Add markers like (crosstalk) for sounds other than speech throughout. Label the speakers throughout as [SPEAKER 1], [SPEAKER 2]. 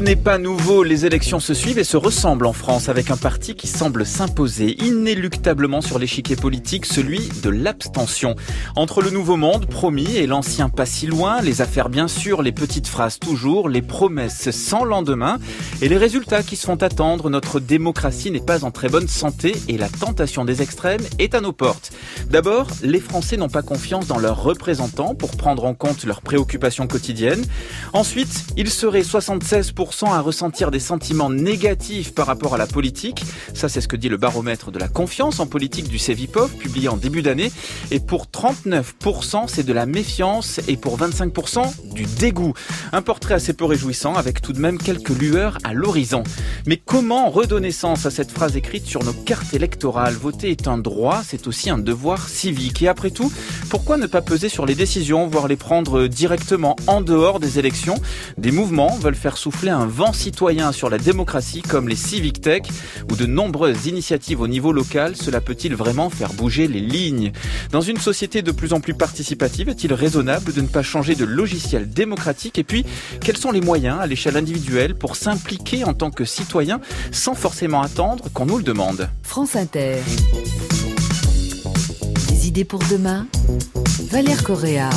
[SPEAKER 1] n'est pas nouveau, les élections se suivent et se ressemblent en France avec un parti qui semble s'imposer inéluctablement sur l'échiquier politique, celui de l'abstention. Entre le nouveau monde promis et l'ancien pas si loin, les affaires bien sûr, les petites phrases toujours, les promesses sans lendemain et les résultats qui se font attendre, notre démocratie n'est pas en très bonne santé et la tentation des extrêmes est à nos portes. D'abord, les Français n'ont pas confiance dans leurs représentants pour prendre en compte leurs préoccupations quotidiennes. Ensuite, ils seraient 76% à ressentir des sentiments négatifs par rapport à la politique. Ça, c'est ce que dit le baromètre de la confiance en politique du CEVIPOF, publié en début d'année. Et pour 39%, c'est de la méfiance et pour 25%, du dégoût. Un portrait assez peu réjouissant avec tout de même quelques lueurs à l'horizon. Mais comment redonner sens à cette phrase écrite sur nos cartes électorales? Voter est un droit, c'est aussi un devoir civique. Et après tout, pourquoi ne pas peser sur les décisions, voire les prendre directement en dehors des élections? Des mouvements veulent faire souffler un vent citoyen sur la démocratie comme les Civic Tech ou de nombreuses initiatives au niveau local. Cela peut-il vraiment faire bouger les lignes? Dans une société de plus en plus participative, est-il raisonnable de ne pas changer de logiciel démocratique? Et puis, quels sont les moyens à l'échelle individuelle pour s'impliquer en tant que citoyen sans forcément attendre qu'on nous le demande?
[SPEAKER 2] France Inter. Des idées pour demain Valère Correa.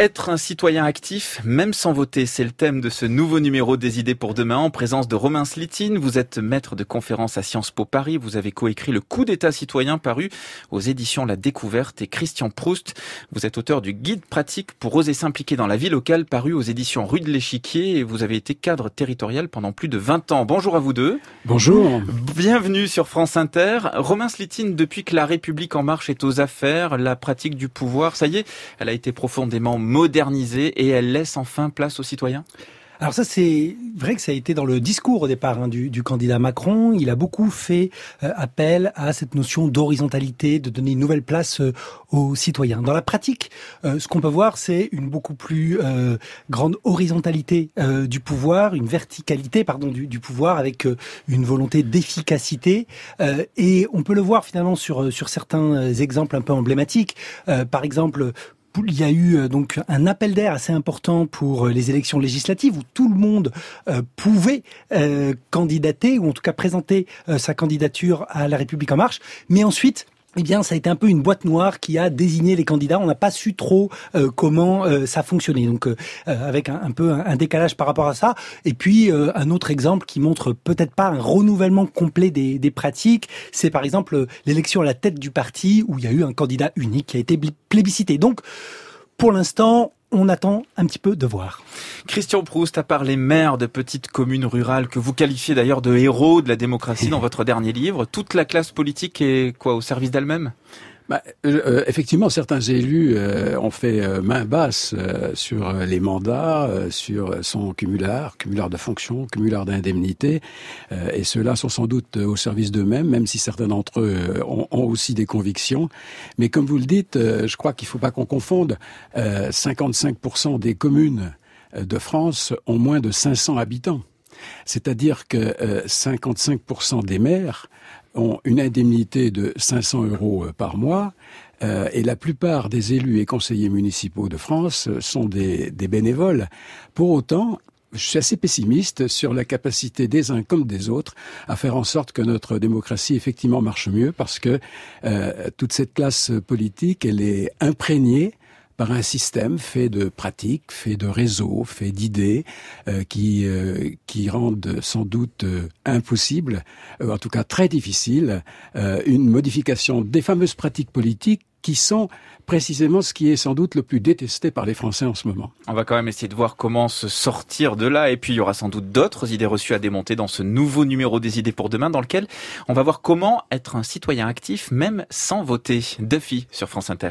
[SPEAKER 1] Être un citoyen actif, même sans voter, c'est le thème de ce nouveau numéro des idées pour demain en présence de Romain Slitine. Vous êtes maître de conférence à Sciences Po Paris. Vous avez coécrit le coup d'état citoyen paru aux éditions La Découverte et Christian Proust. Vous êtes auteur du guide pratique pour oser s'impliquer dans la vie locale paru aux éditions Rue de l'Échiquier et vous avez été cadre territorial pendant plus de 20 ans. Bonjour à vous deux.
[SPEAKER 3] Bonjour.
[SPEAKER 1] Bienvenue sur France Inter. Romain Slitine, depuis que la République en marche est aux affaires, la pratique du pouvoir, ça y est, elle a été profondément modernisée et elle laisse enfin place aux citoyens?
[SPEAKER 3] Alors ça, c'est vrai que ça a été dans le discours au départ hein, du, candidat Macron. Il a beaucoup fait euh, appel à cette notion d'horizontalité, de donner une nouvelle place euh, aux citoyens. Dans la pratique, euh, ce qu'on peut voir, c'est une beaucoup plus grande horizontalité du pouvoir, une verticalité, pardon, du, du pouvoir, avec une volonté d'efficacité. et on peut le voir finalement sur sur certains exemples un peu emblématiques. par exemple, il y a eu euh, donc un appel d'air assez important pour euh, les élections législatives où tout le monde euh, pouvait candidater ou en tout cas présenter sa candidature à la République en marche. Mais ensuite, eh bien, ça a été un peu une boîte noire qui a désigné les candidats. On n'a pas su trop euh, comment euh, ça fonctionnait. Donc, euh, avec un, peu un, décalage par rapport à ça. Et puis, un autre exemple qui montre peut-être pas un renouvellement complet des, des pratiques, c'est par exemple l'élection à la tête du parti où il y a eu un candidat unique qui a été plébiscité. Donc, pour l'instant, on attend un petit peu de voir.
[SPEAKER 1] Christian Proust, à part les maires de petites communes rurales que vous qualifiez d'ailleurs de héros de la démocratie (laughs) dans votre dernier livre, toute la classe politique est quoi au service d'elle-même?
[SPEAKER 4] Bah, euh, euh, effectivement, certains élus euh, ont fait main basse sur les mandats, sur son cumulard, cumulard de fonctions, cumulard d'indemnités, et ceux-là sont sans doute au service d'eux-mêmes, même si certains d'entre eux ont, ont, aussi des convictions. Mais comme vous le dites, je crois qu'il ne faut pas qu'on confonde. 55% des communes de France ont moins de 500 habitants. C'est-à-dire que 55% des maires ont une indemnité de 500 euros euh, par mois. Euh, et la plupart des élus et conseillers municipaux de France sont des, des bénévoles. Pour autant, je suis assez pessimiste sur la capacité des uns comme des autres à faire en sorte que notre démocratie effectivement marche mieux parce que euh, toute cette classe politique, elle est imprégnée par un système fait de pratiques, fait de réseaux, fait d'idées, euh, qui euh, qui rendent sans doute euh, impossible, en tout cas très difficile, une modification des fameuses pratiques politiques qui sont précisément ce qui est sans doute le plus détesté par les Français en ce moment.
[SPEAKER 1] On va quand même essayer de voir comment se sortir de là, et puis il y aura sans doute d'autres idées reçues à démonter dans ce nouveau numéro des idées pour demain, dans lequel on va voir comment être un citoyen actif même sans voter. Duffy sur France Inter.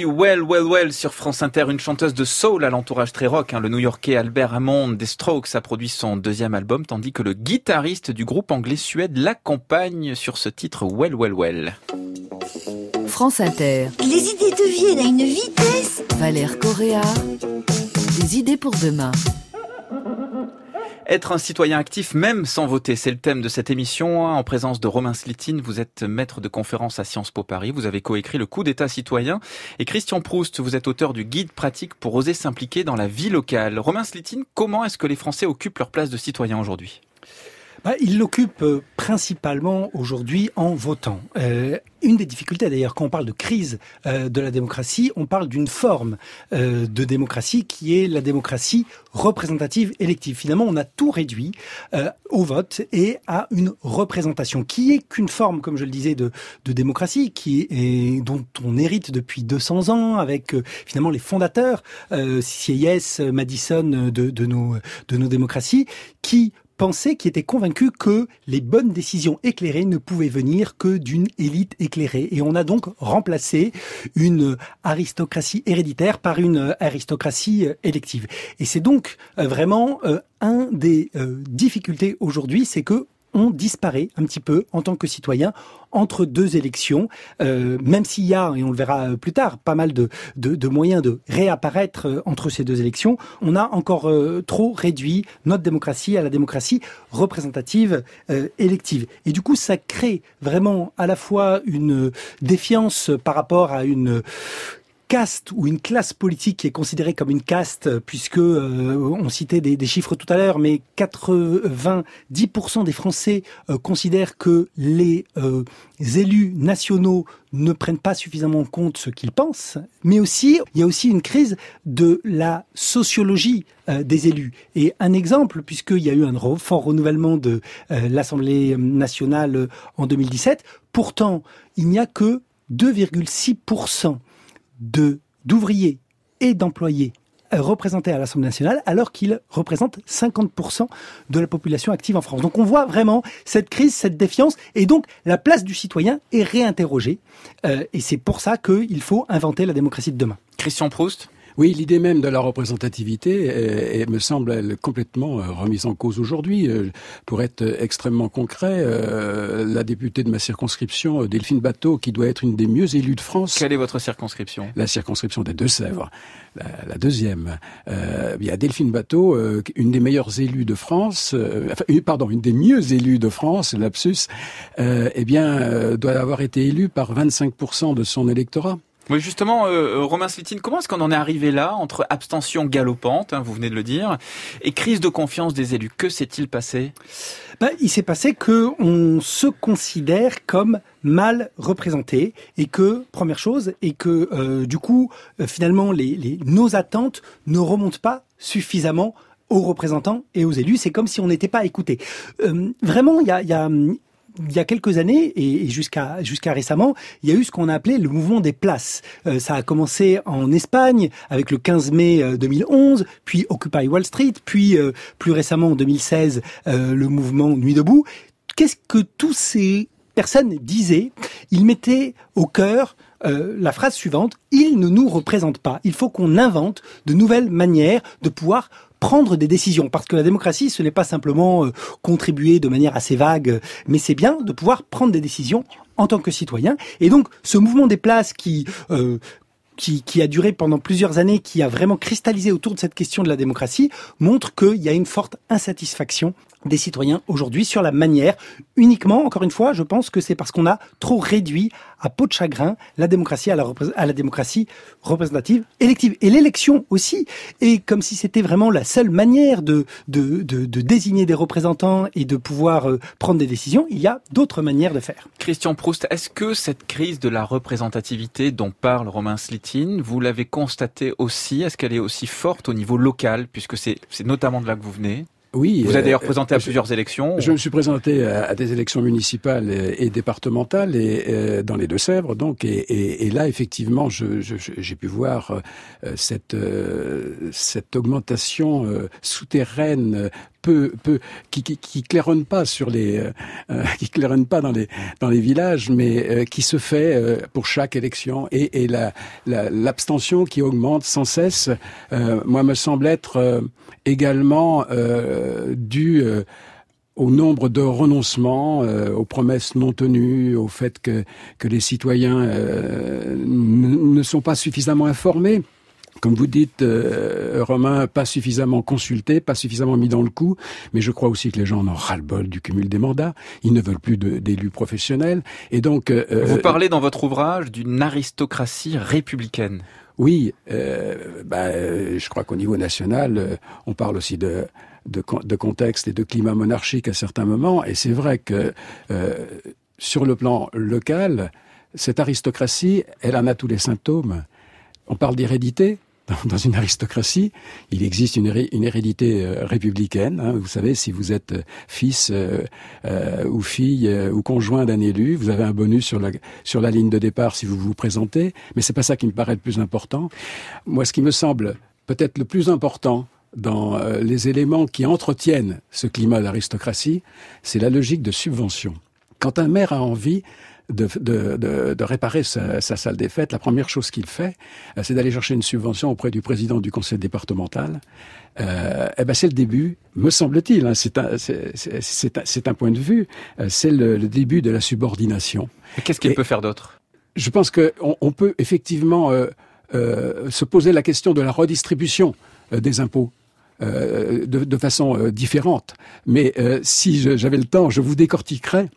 [SPEAKER 1] Well, Well, Well sur France Inter, une chanteuse de soul à l'entourage très rock. Hein. Le New-Yorkais Albert Hammond des Strokes a produit son deuxième album, tandis que le guitariste du groupe anglais Suède l'accompagne sur ce titre Well, Well, Well.
[SPEAKER 2] France Inter.
[SPEAKER 5] Les idées deviennent à une vitesse.
[SPEAKER 2] Valère Correa. Des idées pour demain.
[SPEAKER 1] Être un citoyen actif même sans voter, c'est le thème de cette émission. En présence de Romain Slitine, vous êtes maître de conférence à Sciences Po Paris. Vous avez coécrit le coup d'état citoyen. Et Christian Proust, vous êtes auteur du guide pratique pour oser s'impliquer dans la vie locale. Romain Slitine, comment est-ce que les Français occupent leur place de citoyen aujourd'hui?
[SPEAKER 3] Bah, il l'occupe euh, principalement aujourd'hui en votant. Euh, une des difficultés d'ailleurs quand on parle de crise euh, de la démocratie, on parle d'une forme euh, de démocratie qui est la démocratie représentative élective. Finalement, on a tout réduit euh, au vote et à une représentation qui est qu'une forme, comme je le disais, de, de démocratie qui est dont on hérite depuis 200 ans avec finalement les fondateurs, Sieyès, Madison de, de nos de nos démocraties, qui pensait, qui était convaincu que les bonnes décisions éclairées ne pouvaient venir que d'une élite éclairée. Et on a donc remplacé une aristocratie héréditaire par une aristocratie euh, élective. Et c'est donc euh, vraiment euh, un des difficultés aujourd'hui, c'est que on disparaît un petit peu en tant que citoyen entre deux élections, euh, même s'il y a, et on le verra plus tard, pas mal de, moyens de réapparaître euh, entre ces deux élections, on a encore euh, trop réduit notre démocratie à la démocratie représentative élective. Et du coup, ça crée vraiment à la fois une défiance par rapport à une caste ou une classe politique qui est considérée comme une caste, puisque euh, on citait des, chiffres tout à l'heure, mais 90% des Français euh, considèrent que les euh, élus nationaux ne prennent pas suffisamment en compte ce qu'ils pensent, mais aussi il y a aussi une crise de la sociologie euh, des élus. Et un exemple, puisqu'il y a eu un fort renouvellement de euh, l'Assemblée nationale en 2017, pourtant il n'y a que 2,6% de d'ouvriers et d'employés représentés à l'Assemblée nationale alors qu'ils représentent 50% de la population active en France. Donc on voit vraiment cette crise, cette défiance et donc la place du citoyen est réinterrogée euh, et c'est pour ça qu'il faut inventer la démocratie de demain.
[SPEAKER 1] Christian Proust?
[SPEAKER 4] Oui, l'idée même de la représentativité est, est, me semble elle, complètement euh, remise en cause aujourd'hui. Euh, pour être extrêmement concret, euh, la députée de ma circonscription, Delphine Bateau, qui doit être une des mieux élues de France.
[SPEAKER 1] Quelle est votre circonscription?
[SPEAKER 4] La circonscription des Deux-Sèvres, la, la, deuxième. Euh, il y a Delphine Bateau, euh, une des meilleures élues de France, euh, enfin, pardon, une des mieux élues de France, lapsus, eh bien, doit avoir été élue par 25% de son électorat.
[SPEAKER 1] Oui, justement, euh, Romain Slitine, comment est-ce qu'on en est arrivé là, entre abstention galopante, hein, vous venez de le dire, et crise de confiance des élus? Que s'est-il passé?
[SPEAKER 3] Ben, Il s'est passé que on se considère comme mal représenté et que première chose et que euh, du coup euh, finalement nos attentes ne remontent pas suffisamment aux représentants et aux élus. C'est comme si on n'était pas écouté. Euh, vraiment, il y a il y a quelques années et jusqu'à jusqu'à récemment, il y a eu ce qu'on a appelé le mouvement des places. Euh, ça a commencé en Espagne avec le 15 mai 2011, puis Occupy Wall Street, puis euh, plus récemment en 2016 euh, le mouvement Nuit debout. Qu'est-ce que tous ces personnes disaient? Ils mettaient au cœur euh, la phrase suivante ils ne nous représentent pas. Il faut qu'on invente de nouvelles manières de pouvoir prendre des décisions. Parce que la démocratie, ce n'est pas simplement euh, contribuer de manière assez vague, mais c'est bien de pouvoir prendre des décisions en tant que citoyen. Et donc, ce mouvement des places euh, qui, qui, a duré pendant plusieurs années, qui a vraiment cristallisé autour de cette question de la démocratie, montre qu'il y a une forte insatisfaction des citoyens aujourd'hui sur la manière. Uniquement, encore une fois, je pense que c'est parce qu'on a trop réduit à peau de chagrin la démocratie à la, démocratie représentative élective. Et l'élection aussi est comme si c'était vraiment la seule manière de, désigner des représentants et de pouvoir euh, prendre des décisions. Il y a d'autres manières de faire.
[SPEAKER 1] Christian Proust, est-ce que cette crise de la représentativité dont parle Romain Slitine, vous l'avez constatée aussi? Est-ce qu'elle est aussi forte au niveau local, puisque c'est notamment de là que vous venez?
[SPEAKER 4] Oui.
[SPEAKER 1] Vous avez d'ailleurs présenté à je, plusieurs élections.
[SPEAKER 4] Je me suis présenté à, à des élections municipales et, et départementales et euh, dans les Deux-Sèvres, donc. Et, et, et, là, effectivement, j'ai pu voir euh, cette euh, cette augmentation souterraine peu, peu, qui, qui, qui claironne pas sur les, euh, qui claironne pas dans les dans les villages, mais qui se fait pour chaque élection et, et la, l'abstention qui augmente sans cesse, moi me semble être également due au nombre de renoncements, aux promesses non tenues, au fait que, que les citoyens ne sont pas suffisamment informés comme vous dites, euh, Romain, pas suffisamment consulté, pas suffisamment mis dans le coup, mais je crois aussi que les gens en ont ras-le-bol du cumul des mandats. Ils ne veulent plus d'élus professionnels. Et donc,
[SPEAKER 1] euh, vous parlez dans votre ouvrage d'une aristocratie républicaine.
[SPEAKER 4] Oui, euh, bah, je crois qu'au niveau national, on parle aussi de, de, de, contexte et de climat monarchique à certains moments. Et c'est vrai que sur le plan local, cette aristocratie, elle en a tous les symptômes. On parle d'hérédité, dans une aristocratie, il existe une, hérédité euh, républicaine. Hein. Vous savez, si vous êtes euh, fils euh, ou fille ou conjoint d'un élu, vous avez un bonus sur la, sur la ligne de départ si vous vous présentez. Mais c'est pas ça qui me paraît le plus important. Moi, ce qui me semble peut-être le plus important dans les éléments qui entretiennent ce climat d'aristocratie, c'est la logique de subvention. Quand un maire a envie de, de, de, réparer sa, sa, salle des fêtes, la première chose qu'il fait, euh, c'est d'aller chercher une subvention auprès du président du conseil départemental. Euh, eh ben c'est le début, me semble-t-il. Hein, c'est un, point de vue. Euh, c'est le, le, début de la subordination.
[SPEAKER 1] Qu'est-ce qu'il peut faire d'autre?
[SPEAKER 4] Je pense qu'on on peut effectivement euh, euh, se poser la question de la redistribution des impôts. De, de, façon différente. Mais si j'avais le temps, je vous décortiquerais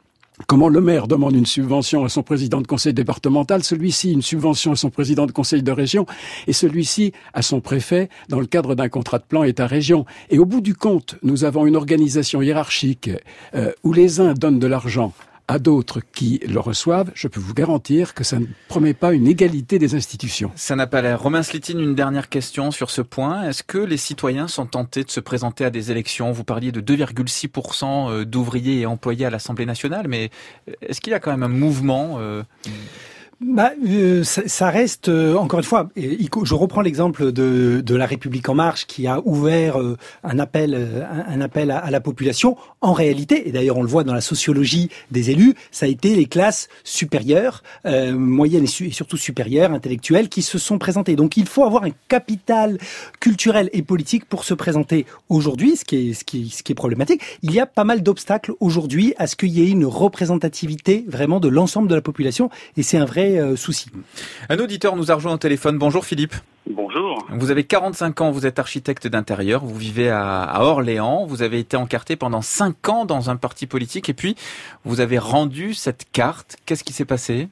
[SPEAKER 4] Comment le maire demande une subvention à son président de conseil départemental, celui-ci une subvention à son président de conseil de région, et celui-ci à son préfet dans le cadre d'un contrat de plan État-région. Et au bout du compte, nous avons une organisation hiérarchique euh, où les uns donnent de l'argent à d'autres qui le reçoivent, je peux vous garantir que ça ne promet pas une égalité des institutions.
[SPEAKER 1] Ça n'a pas l'air. Romain Slitine, une dernière question sur ce point. Est-ce que les citoyens sont tentés de se présenter à des élections? Vous parliez de 2,6% euh, d'ouvriers et employés à l'Assemblée nationale, mais est-ce qu'il y a quand même un mouvement euh,
[SPEAKER 3] bah, euh, ça, reste euh, encore une fois. Je reprends l'exemple de, de la République en marche qui a ouvert euh, un appel, un, appel à, la population. En réalité, et d'ailleurs on le voit dans la sociologie des élus, ça a été les classes supérieures, moyennes et, surtout supérieures, intellectuelles, qui se sont présentées. Donc il faut avoir un capital culturel et politique pour se présenter aujourd'hui, ce qui est ce qui, ce qui est problématique. Il y a pas mal d'obstacles aujourd'hui à ce qu'il y ait une représentativité vraiment de l'ensemble de la population, et c'est un vrai euh, souci.
[SPEAKER 1] Un auditeur nous a rejoint au téléphone. Bonjour Philippe.
[SPEAKER 6] Bonjour.
[SPEAKER 1] Vous avez 45 ans, vous êtes architecte d'intérieur, vous vivez à, Orléans, vous avez été encarté pendant 5 ans dans un parti politique et puis vous avez rendu cette carte. Qu'est-ce qui s'est passé?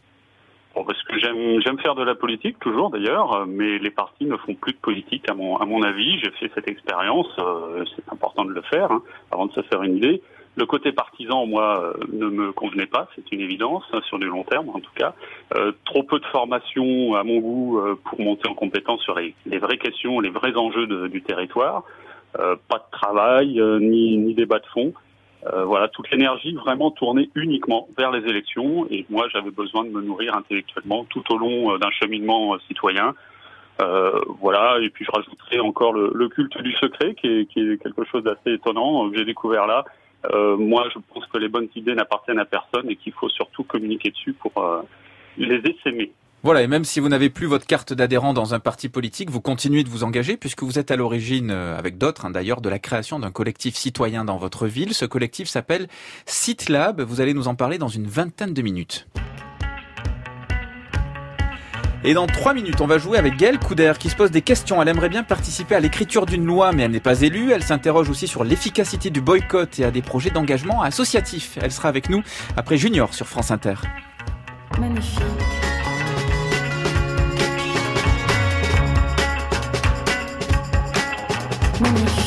[SPEAKER 6] Bon, parce que j'aime faire de la politique toujours d'ailleurs, mais les partis ne font plus de politique à mon à mon avis. J'ai fait cette expérience, euh, c'est important de le faire hein, avant de se faire une idée. Le côté partisan, moi, euh, ne me convenait pas, c'est une évidence, hein, sur du long terme en tout cas. Euh, trop peu de formation à mon goût euh, pour monter en compétence sur les, vraies questions, les vrais enjeux du territoire. pas de travail, ni, ni débat de fond. voilà, toute l'énergie vraiment tournée uniquement vers les élections. Et moi, j'avais besoin de me nourrir intellectuellement tout au long d'un cheminement citoyen. voilà, et puis je rajouterai encore le, culte du secret, qui est, qui est quelque chose d'assez étonnant que j'ai découvert là, euh, moi, je pense que les bonnes idées n'appartiennent à personne et qu'il faut surtout communiquer dessus pour euh, les essaimer.
[SPEAKER 1] Voilà, et même si vous n'avez plus votre carte d'adhérent dans un parti politique, vous continuez de vous engager puisque vous êtes à l'origine, euh, avec d'autres hein, d'ailleurs, de la création d'un collectif citoyen dans votre ville. Ce collectif s'appelle CityLab. Vous allez nous en parler dans une vingtaine de minutes. Et dans 3 minutes, on va jouer avec Gaëlle Couder qui se pose des questions. Elle aimerait bien participer à l'écriture d'une loi, mais elle n'est pas élue. Elle s'interroge aussi sur l'efficacité du boycott et à des projets d'engagement associatif. Elle sera avec nous après Junior sur France Inter. Magnifique.
[SPEAKER 7] Magnifique.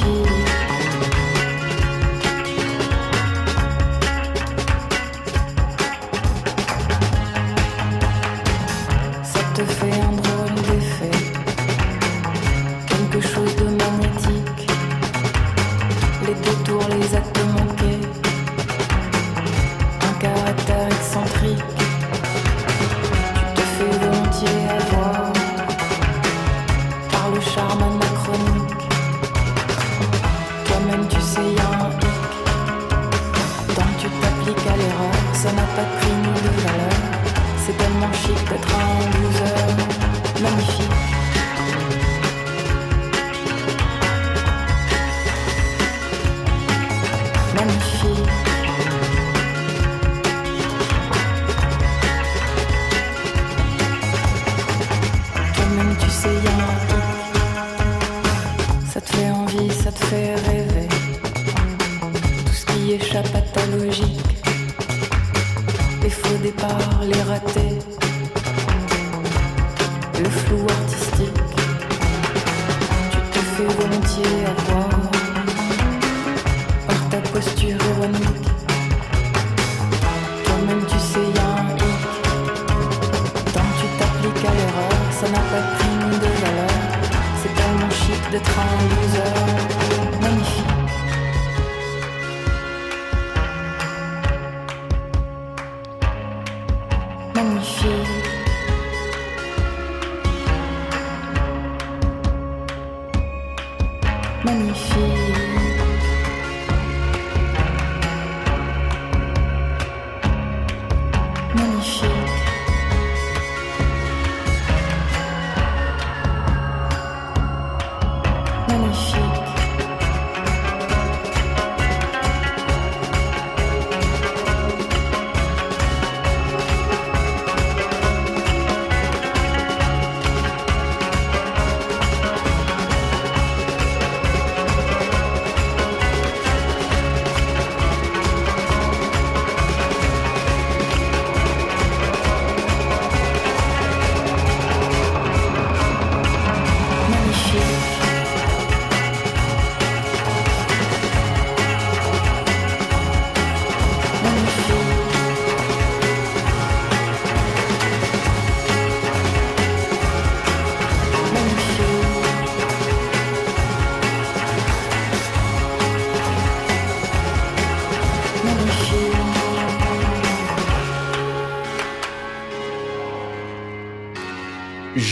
[SPEAKER 7] 那是。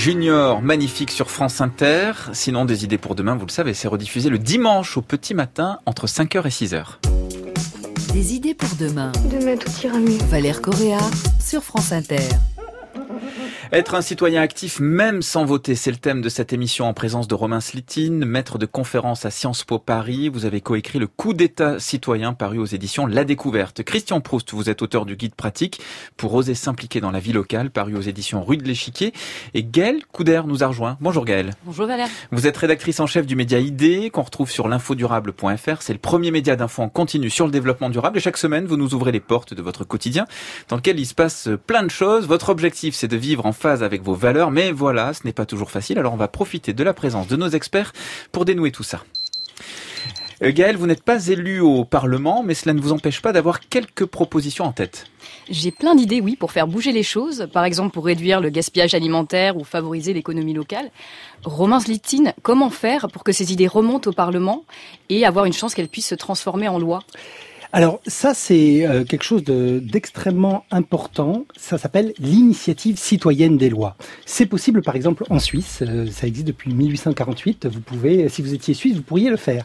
[SPEAKER 1] Junior, magnifique sur France Inter. Sinon, des idées pour demain, vous le savez, c'est rediffusé le dimanche au petit matin entre 5h et 6h.
[SPEAKER 2] Des idées pour demain.
[SPEAKER 8] Demain tout ira mieux.
[SPEAKER 2] Valère Correa sur France Inter.
[SPEAKER 1] Être un citoyen actif même sans voter, c'est le thème de cette émission en présence de Romain Slitine, maître de conférence à Sciences Po Paris. Vous avez coécrit le coup d'état citoyen paru aux éditions La Découverte. Christian Proust, vous êtes auteur du guide pratique pour oser s'impliquer dans la vie locale, paru aux éditions Rue de l'Échiquier. Et Gaëlle Couder nous a rejoint. Bonjour Gaëlle.
[SPEAKER 9] Bonjour Valère.
[SPEAKER 1] Vous êtes rédactrice en chef du média ID qu'on retrouve sur l'infodurable.fr. C'est le premier média d'info en continu sur le développement durable et chaque semaine vous nous ouvrez les portes de votre quotidien dans lequel il se passe plein de choses. Votre objectif c'est de vivre en avec vos valeurs mais voilà, ce n'est pas toujours facile. Alors on va profiter de la présence de nos experts pour dénouer tout ça. Euh, Gaël, vous n'êtes pas élu au Parlement, mais cela ne vous empêche pas d'avoir quelques propositions en tête.
[SPEAKER 9] J'ai plein d'idées, oui, pour faire bouger les choses. Par exemple, pour réduire le gaspillage alimentaire ou favoriser l'économie locale. Romain Zlitine, comment faire pour que ces idées remontent au Parlement et avoir une chance qu'elles puissent se transformer en loi?
[SPEAKER 3] Alors ça, c'est euh, quelque chose de- d'extrêmement important. Ça s'appelle l'initiative citoyenne des lois. C'est possible, par exemple, en Suisse. Euh, ça existe depuis 1848. Vous pouvez, si vous étiez suisse, vous pourriez le faire.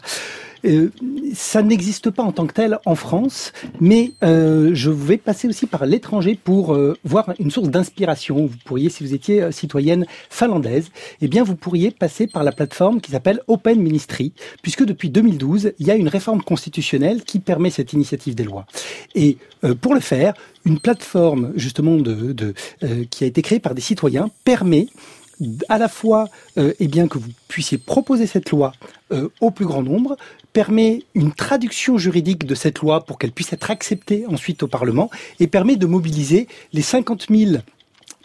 [SPEAKER 3] Euh, ça n'existe pas en tant que tel en France, mais euh, je vais passer aussi par l'étranger pour euh, voir une source d'inspiration. Vous pourriez, si vous étiez euh, citoyenne finlandaise, eh bien vous pourriez passer par la plateforme qui s'appelle Open Ministry, puisque depuis 2012, il y a une réforme constitutionnelle qui permet cette initiative des lois. Et euh, pour le faire, une plateforme justement de, de qui a été créée par des citoyens permet à la fois euh, eh bien que vous puissiez proposer cette loi euh, au plus grand nombre, permet une traduction juridique de cette loi pour qu'elle puisse être acceptée ensuite au Parlement et permet de mobiliser les 50 000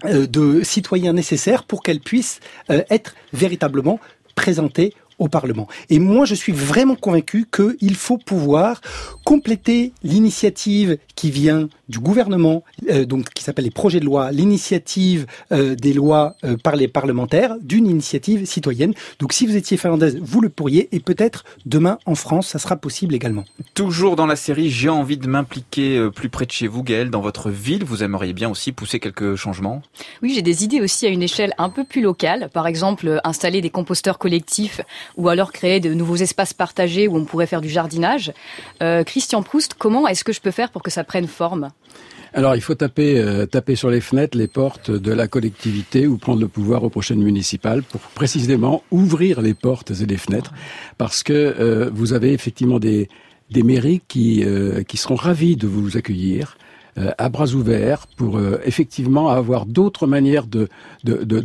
[SPEAKER 3] euh, de citoyens nécessaires pour qu'elle puisse euh, être véritablement présentée au Parlement. Et moi, je suis vraiment convaincu qu'il faut pouvoir compléter l'initiative qui vient du gouvernement, donc qui s'appelle les projets de loi, l'initiative des lois par les parlementaires, d'une initiative citoyenne. Donc si vous étiez finlandaise, vous le pourriez, et peut-être demain en France, ça sera possible également.
[SPEAKER 1] Toujours dans la série, j'ai envie de m'impliquer plus près de chez vous, Gaël, dans votre ville. Vous aimeriez bien aussi pousser quelques changements?
[SPEAKER 9] Oui, j'ai des idées aussi à une échelle un peu plus locale. Par exemple, installer des composteurs collectifs ou alors créer de nouveaux espaces partagés où on pourrait faire du jardinage. Euh, Christian Proust, comment est-ce que je peux faire pour que ça prenne forme?
[SPEAKER 4] Alors, il faut taper, euh, taper sur les fenêtres, les portes de la collectivité ou prendre le pouvoir aux prochaines municipales pour précisément ouvrir les portes et les fenêtres, parce que euh, vous avez effectivement des, mairies qui, qui seront ravis de vous accueillir, euh, à bras ouverts pour euh, effectivement avoir d'autres manières de,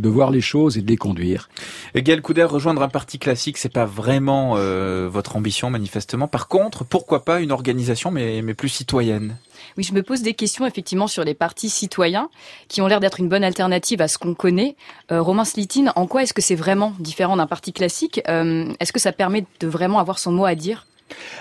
[SPEAKER 4] voir les choses et de les conduire.
[SPEAKER 1] Et Gaël Couder, rejoindre un parti classique, c'est pas vraiment euh, votre ambition manifestement. Par contre, pourquoi pas une organisation mais plus citoyenne?
[SPEAKER 9] Oui, je me pose des questions effectivement sur les partis citoyens qui ont l'air d'être une bonne alternative à ce qu'on connaît. Euh, Romain Slitine, en quoi est-ce que c'est vraiment différent d'un parti classique? Euh, Est-ce que ça permet de vraiment avoir son mot à dire?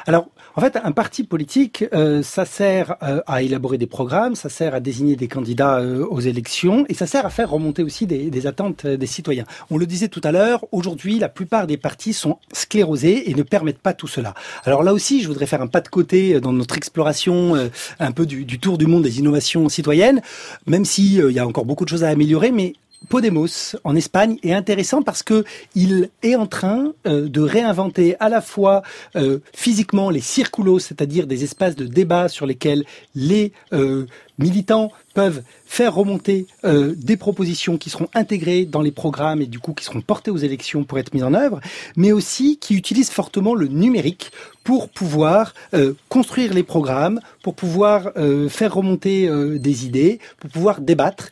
[SPEAKER 3] Alors, en fait, un parti politique, euh, ça sert euh, à élaborer des programmes, ça sert à désigner des candidats euh, aux élections et ça sert à faire remonter aussi des, des attentes des citoyens. On le disait tout à l'heure, aujourd'hui, la plupart des partis sont sclérosés et ne permettent pas tout cela. Alors là aussi, je voudrais faire un pas de côté dans notre exploration un peu du, du tour du monde des innovations citoyennes, même s'il il y a encore beaucoup de choses à améliorer, mais Podemos en Espagne est intéressant parce que il est en train euh, de réinventer à la fois euh, physiquement les circulos, c'est-à-dire des espaces de débat sur lesquels les euh, militants peuvent faire remonter euh, des propositions qui seront intégrées dans les programmes et du coup qui seront portées aux élections pour être mises en œuvre, mais aussi qui utilisent fortement le numérique pour pouvoir euh, construire les programmes, pour pouvoir euh, faire remonter des idées, pour pouvoir débattre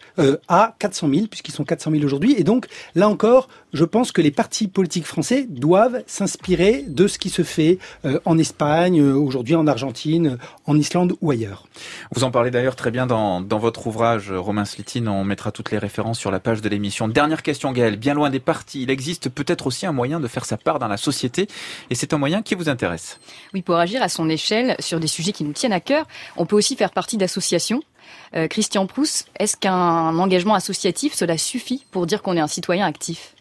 [SPEAKER 3] à 400 000, puisqu'ils sont 400 000 aujourd'hui. Et donc, là encore, je pense que les partis politiques français doivent s'inspirer de ce qui se fait en Espagne, aujourd'hui en Argentine, en Islande ou ailleurs.
[SPEAKER 1] Vous en parlez d'ailleurs très bien dans, dans votre ouvrage, Romain Slitine. On mettra toutes les références sur la page de l'émission. Dernière question, Gaël. Bien loin des partis, il existe peut-être aussi un moyen de faire sa part dans la société. Et c'est un moyen qui vous intéresse.
[SPEAKER 9] Oui, pour agir à son échelle sur des sujets qui nous tiennent à cœur, on peut aussi faire partie d'associations. Euh, Christian Proust, est-ce qu'un engagement associatif, cela suffit pour dire qu'on est un citoyen actif?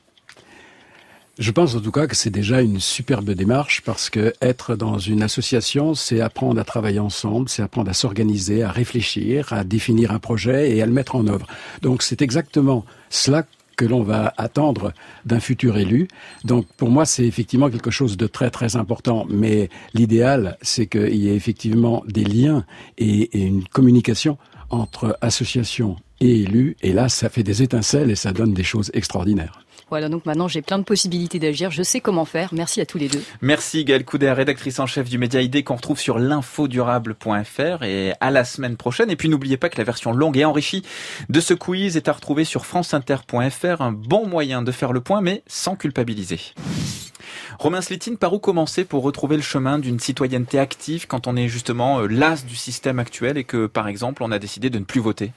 [SPEAKER 4] Je pense en tout cas que c'est déjà une superbe démarche parce que être dans une association, c'est apprendre à travailler ensemble, c'est apprendre à s'organiser, à réfléchir, à définir un projet et à le mettre en œuvre. Donc c'est exactement cela que l'on va attendre d'un futur élu. Donc pour moi, c'est effectivement quelque chose de très très important. Mais l'idéal, c'est qu'il y ait effectivement des liens et, une communication entre associations et élus. Et là, ça fait des étincelles et ça donne des choses extraordinaires.
[SPEAKER 9] Voilà, donc maintenant j'ai plein de possibilités d'agir, je sais comment faire. Merci à tous les deux.
[SPEAKER 1] Merci Gaëlle Couder, rédactrice en chef du Média ID qu'on retrouve sur l'infodurable.fr et à la semaine prochaine. Et puis n'oubliez pas que la version longue et enrichie de ce quiz est à retrouver sur franceinter.fr, un bon moyen de faire le point mais sans culpabiliser. Romain Slitine, par où commencer pour retrouver le chemin d'une citoyenneté active quand on est justement euh, las du système actuel et que par exemple on a décidé de ne plus voter?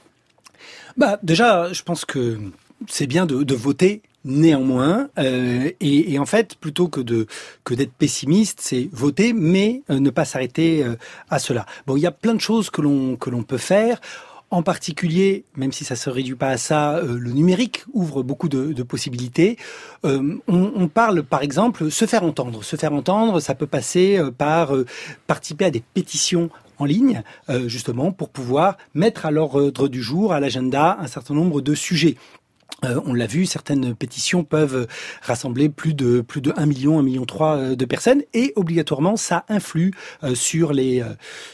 [SPEAKER 3] Bah déjà, je pense que c'est bien de, de voter Néanmoins, euh, et, et, en fait, plutôt que de que d'être pessimiste, c'est voter, mais euh, ne pas s'arrêter euh, à cela. Bon, il y a plein de choses que l'on que l'on peut faire. En particulier, même si ça se réduit pas à ça, euh, le numérique ouvre beaucoup de, de possibilités. On, on, parle, par exemple, se faire entendre. Se faire entendre, ça peut passer par participer à des pétitions en ligne, justement, pour pouvoir mettre à l'ordre du jour, à l'agenda, un certain nombre de sujets. Euh, on l'a vu, certaines pétitions peuvent rassembler plus de plus de 1 million, 1 million 3 euh, de personnes et obligatoirement ça influe euh, sur les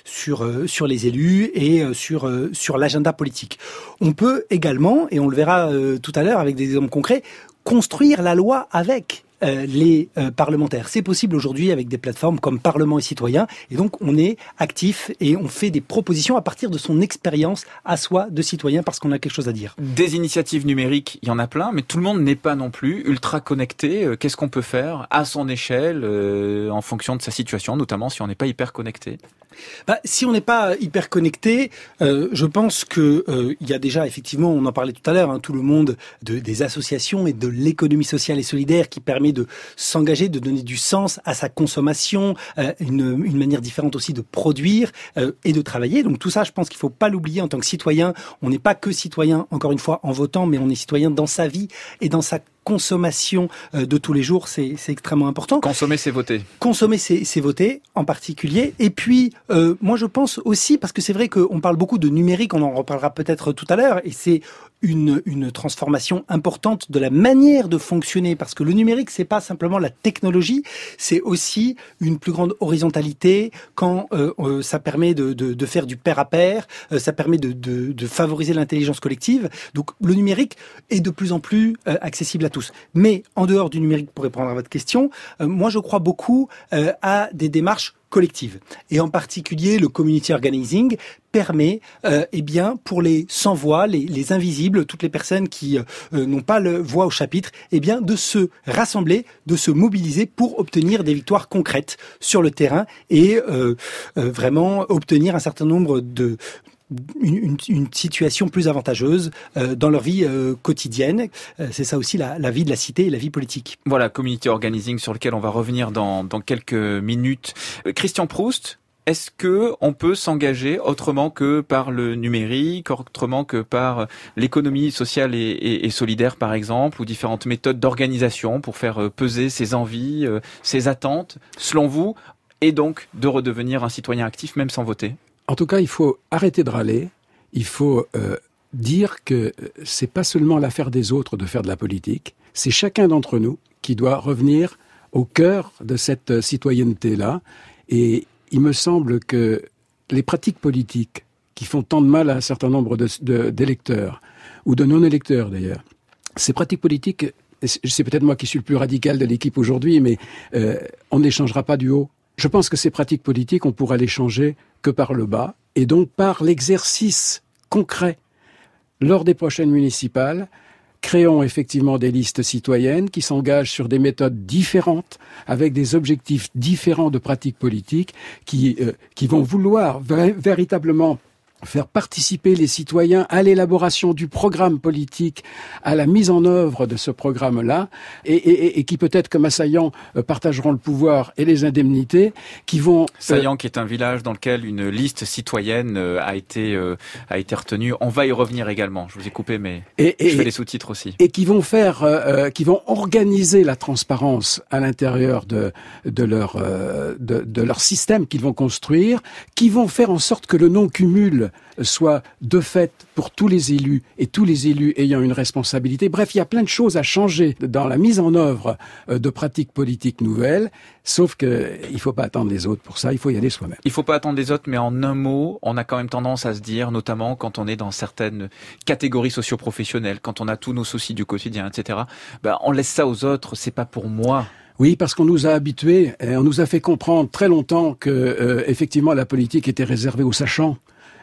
[SPEAKER 3] sur sur les élus et sur sur l'agenda politique. On peut également et on le verra tout à l'heure avec des exemples concrets construire la loi avec euh, les euh, parlementaires. C'est possible aujourd'hui avec des plateformes comme Parlement et Citoyens. Et donc, on est actif et on fait des propositions à partir de son expérience à soi de citoyen parce qu'on a quelque chose à dire.
[SPEAKER 1] Des initiatives numériques, il y en a plein, mais tout le monde n'est pas non plus ultra connecté. Euh, qu'est-ce qu'on peut faire à son échelle en fonction de sa situation, notamment si on n'est pas hyper connecté?
[SPEAKER 3] Bah, si on n'est pas hyper connecté, euh, je pense que euh, il y a déjà effectivement, on en parlait tout à l'heure, hein, tout le monde de, des associations et de l'économie sociale et solidaire qui permet de s'engager, de donner du sens à sa consommation, euh, une, une, manière différente aussi de produire euh, et de travailler. Donc tout ça, je pense qu'il faut pas l'oublier en tant que citoyen. On n'est pas que citoyen, encore une fois, en votant, mais on est citoyen dans sa vie et dans sa consommation euh, de tous les jours, c'est extrêmement important.
[SPEAKER 1] Consommer, c'est voter.
[SPEAKER 3] Consommer, c'est voter en particulier. Et puis, euh, moi, je pense aussi, parce que c'est vrai qu'on parle beaucoup de numérique, on en reparlera peut-être tout à l'heure, et c'est une, une transformation importante de la manière de fonctionner, parce que le numérique, c'est pas simplement la technologie, c'est aussi une plus grande horizontalité quand euh, euh ça permet de, de, de, faire du pair à pair, euh, ça permet de, de favoriser l'intelligence collective. Donc, le numérique est de plus en plus accessible à tous. Mais en dehors du numérique, pour répondre à votre question, moi, je crois beaucoup à des démarches collective. Et en particulier, le community organizing permet, euh, eh bien, pour les sans voix, les, invisibles, toutes les personnes qui euh, n'ont pas le voix au chapitre, eh bien, de se rassembler, de se mobiliser pour obtenir des victoires concrètes sur le terrain et euh, euh vraiment obtenir un certain nombre de une, situation plus avantageuse euh, dans leur vie euh, quotidienne. Euh, c'est ça aussi la, vie de la cité et la vie politique.
[SPEAKER 1] Voilà, community organizing sur lequel on va revenir dans, dans quelques minutes. Christian Proust, est-ce que on peut s'engager autrement que par le numérique, autrement que par l'économie sociale et, et, solidaire, par exemple, ou différentes méthodes d'organisation pour faire peser ses envies, ses attentes, selon vous, et donc de redevenir un citoyen actif même sans voter?
[SPEAKER 4] En tout cas, il faut arrêter de râler. Il faut euh, dire que c'est pas seulement l'affaire des autres de faire de la politique. C'est chacun d'entre nous qui doit revenir au cœur de cette citoyenneté-là. Et il me semble que les pratiques politiques qui font tant de mal à un certain nombre d'électeurs, ou de non-électeurs d'ailleurs, ces pratiques politiques, c'est peut-être moi qui suis le plus radical de l'équipe aujourd'hui, mais euh, on n'échangera pas du haut. Je pense que ces pratiques politiques, on pourra les changer que par le bas, et donc par l'exercice concret. Lors des prochaines municipales, créons effectivement des listes citoyennes qui s'engagent sur des méthodes différentes, avec des objectifs différents de pratiques politiques, qui, euh, qui vont vouloir véritablement faire participer les citoyens à l'élaboration du programme politique, à la mise en œuvre de ce programme-là, et, et, et, qui peut-être comme assaillants euh, partageront le pouvoir et les indemnités, qui vont... Euh,
[SPEAKER 1] Saillant qui est un village dans lequel une liste citoyenne euh, a été a été retenue. On va y revenir également. Je vous ai coupé, mais et, je fais les sous-titres aussi.
[SPEAKER 4] Et qui vont faire, euh, qui vont organiser la transparence à l'intérieur de de leur de, de leur système qu'ils vont construire, qui vont faire en sorte que le non soit de fait pour tous les élus et tous les élus ayant une responsabilité. Bref, il y a plein de choses à changer dans la mise en œuvre euh, de pratiques politiques nouvelles, sauf que il faut pas attendre les autres pour ça, il faut y aller soi-même.
[SPEAKER 1] Il faut pas attendre les autres, mais en un mot, on a quand même tendance à se dire, notamment quand on est dans certaines catégories socio-professionnelles, quand on a tous nos soucis du quotidien, etc. Ben, on laisse ça aux autres, c'est pas pour moi.
[SPEAKER 4] Oui, parce qu'on nous a habitués, et on nous a fait comprendre très longtemps que euh, effectivement la politique était réservée aux sachants.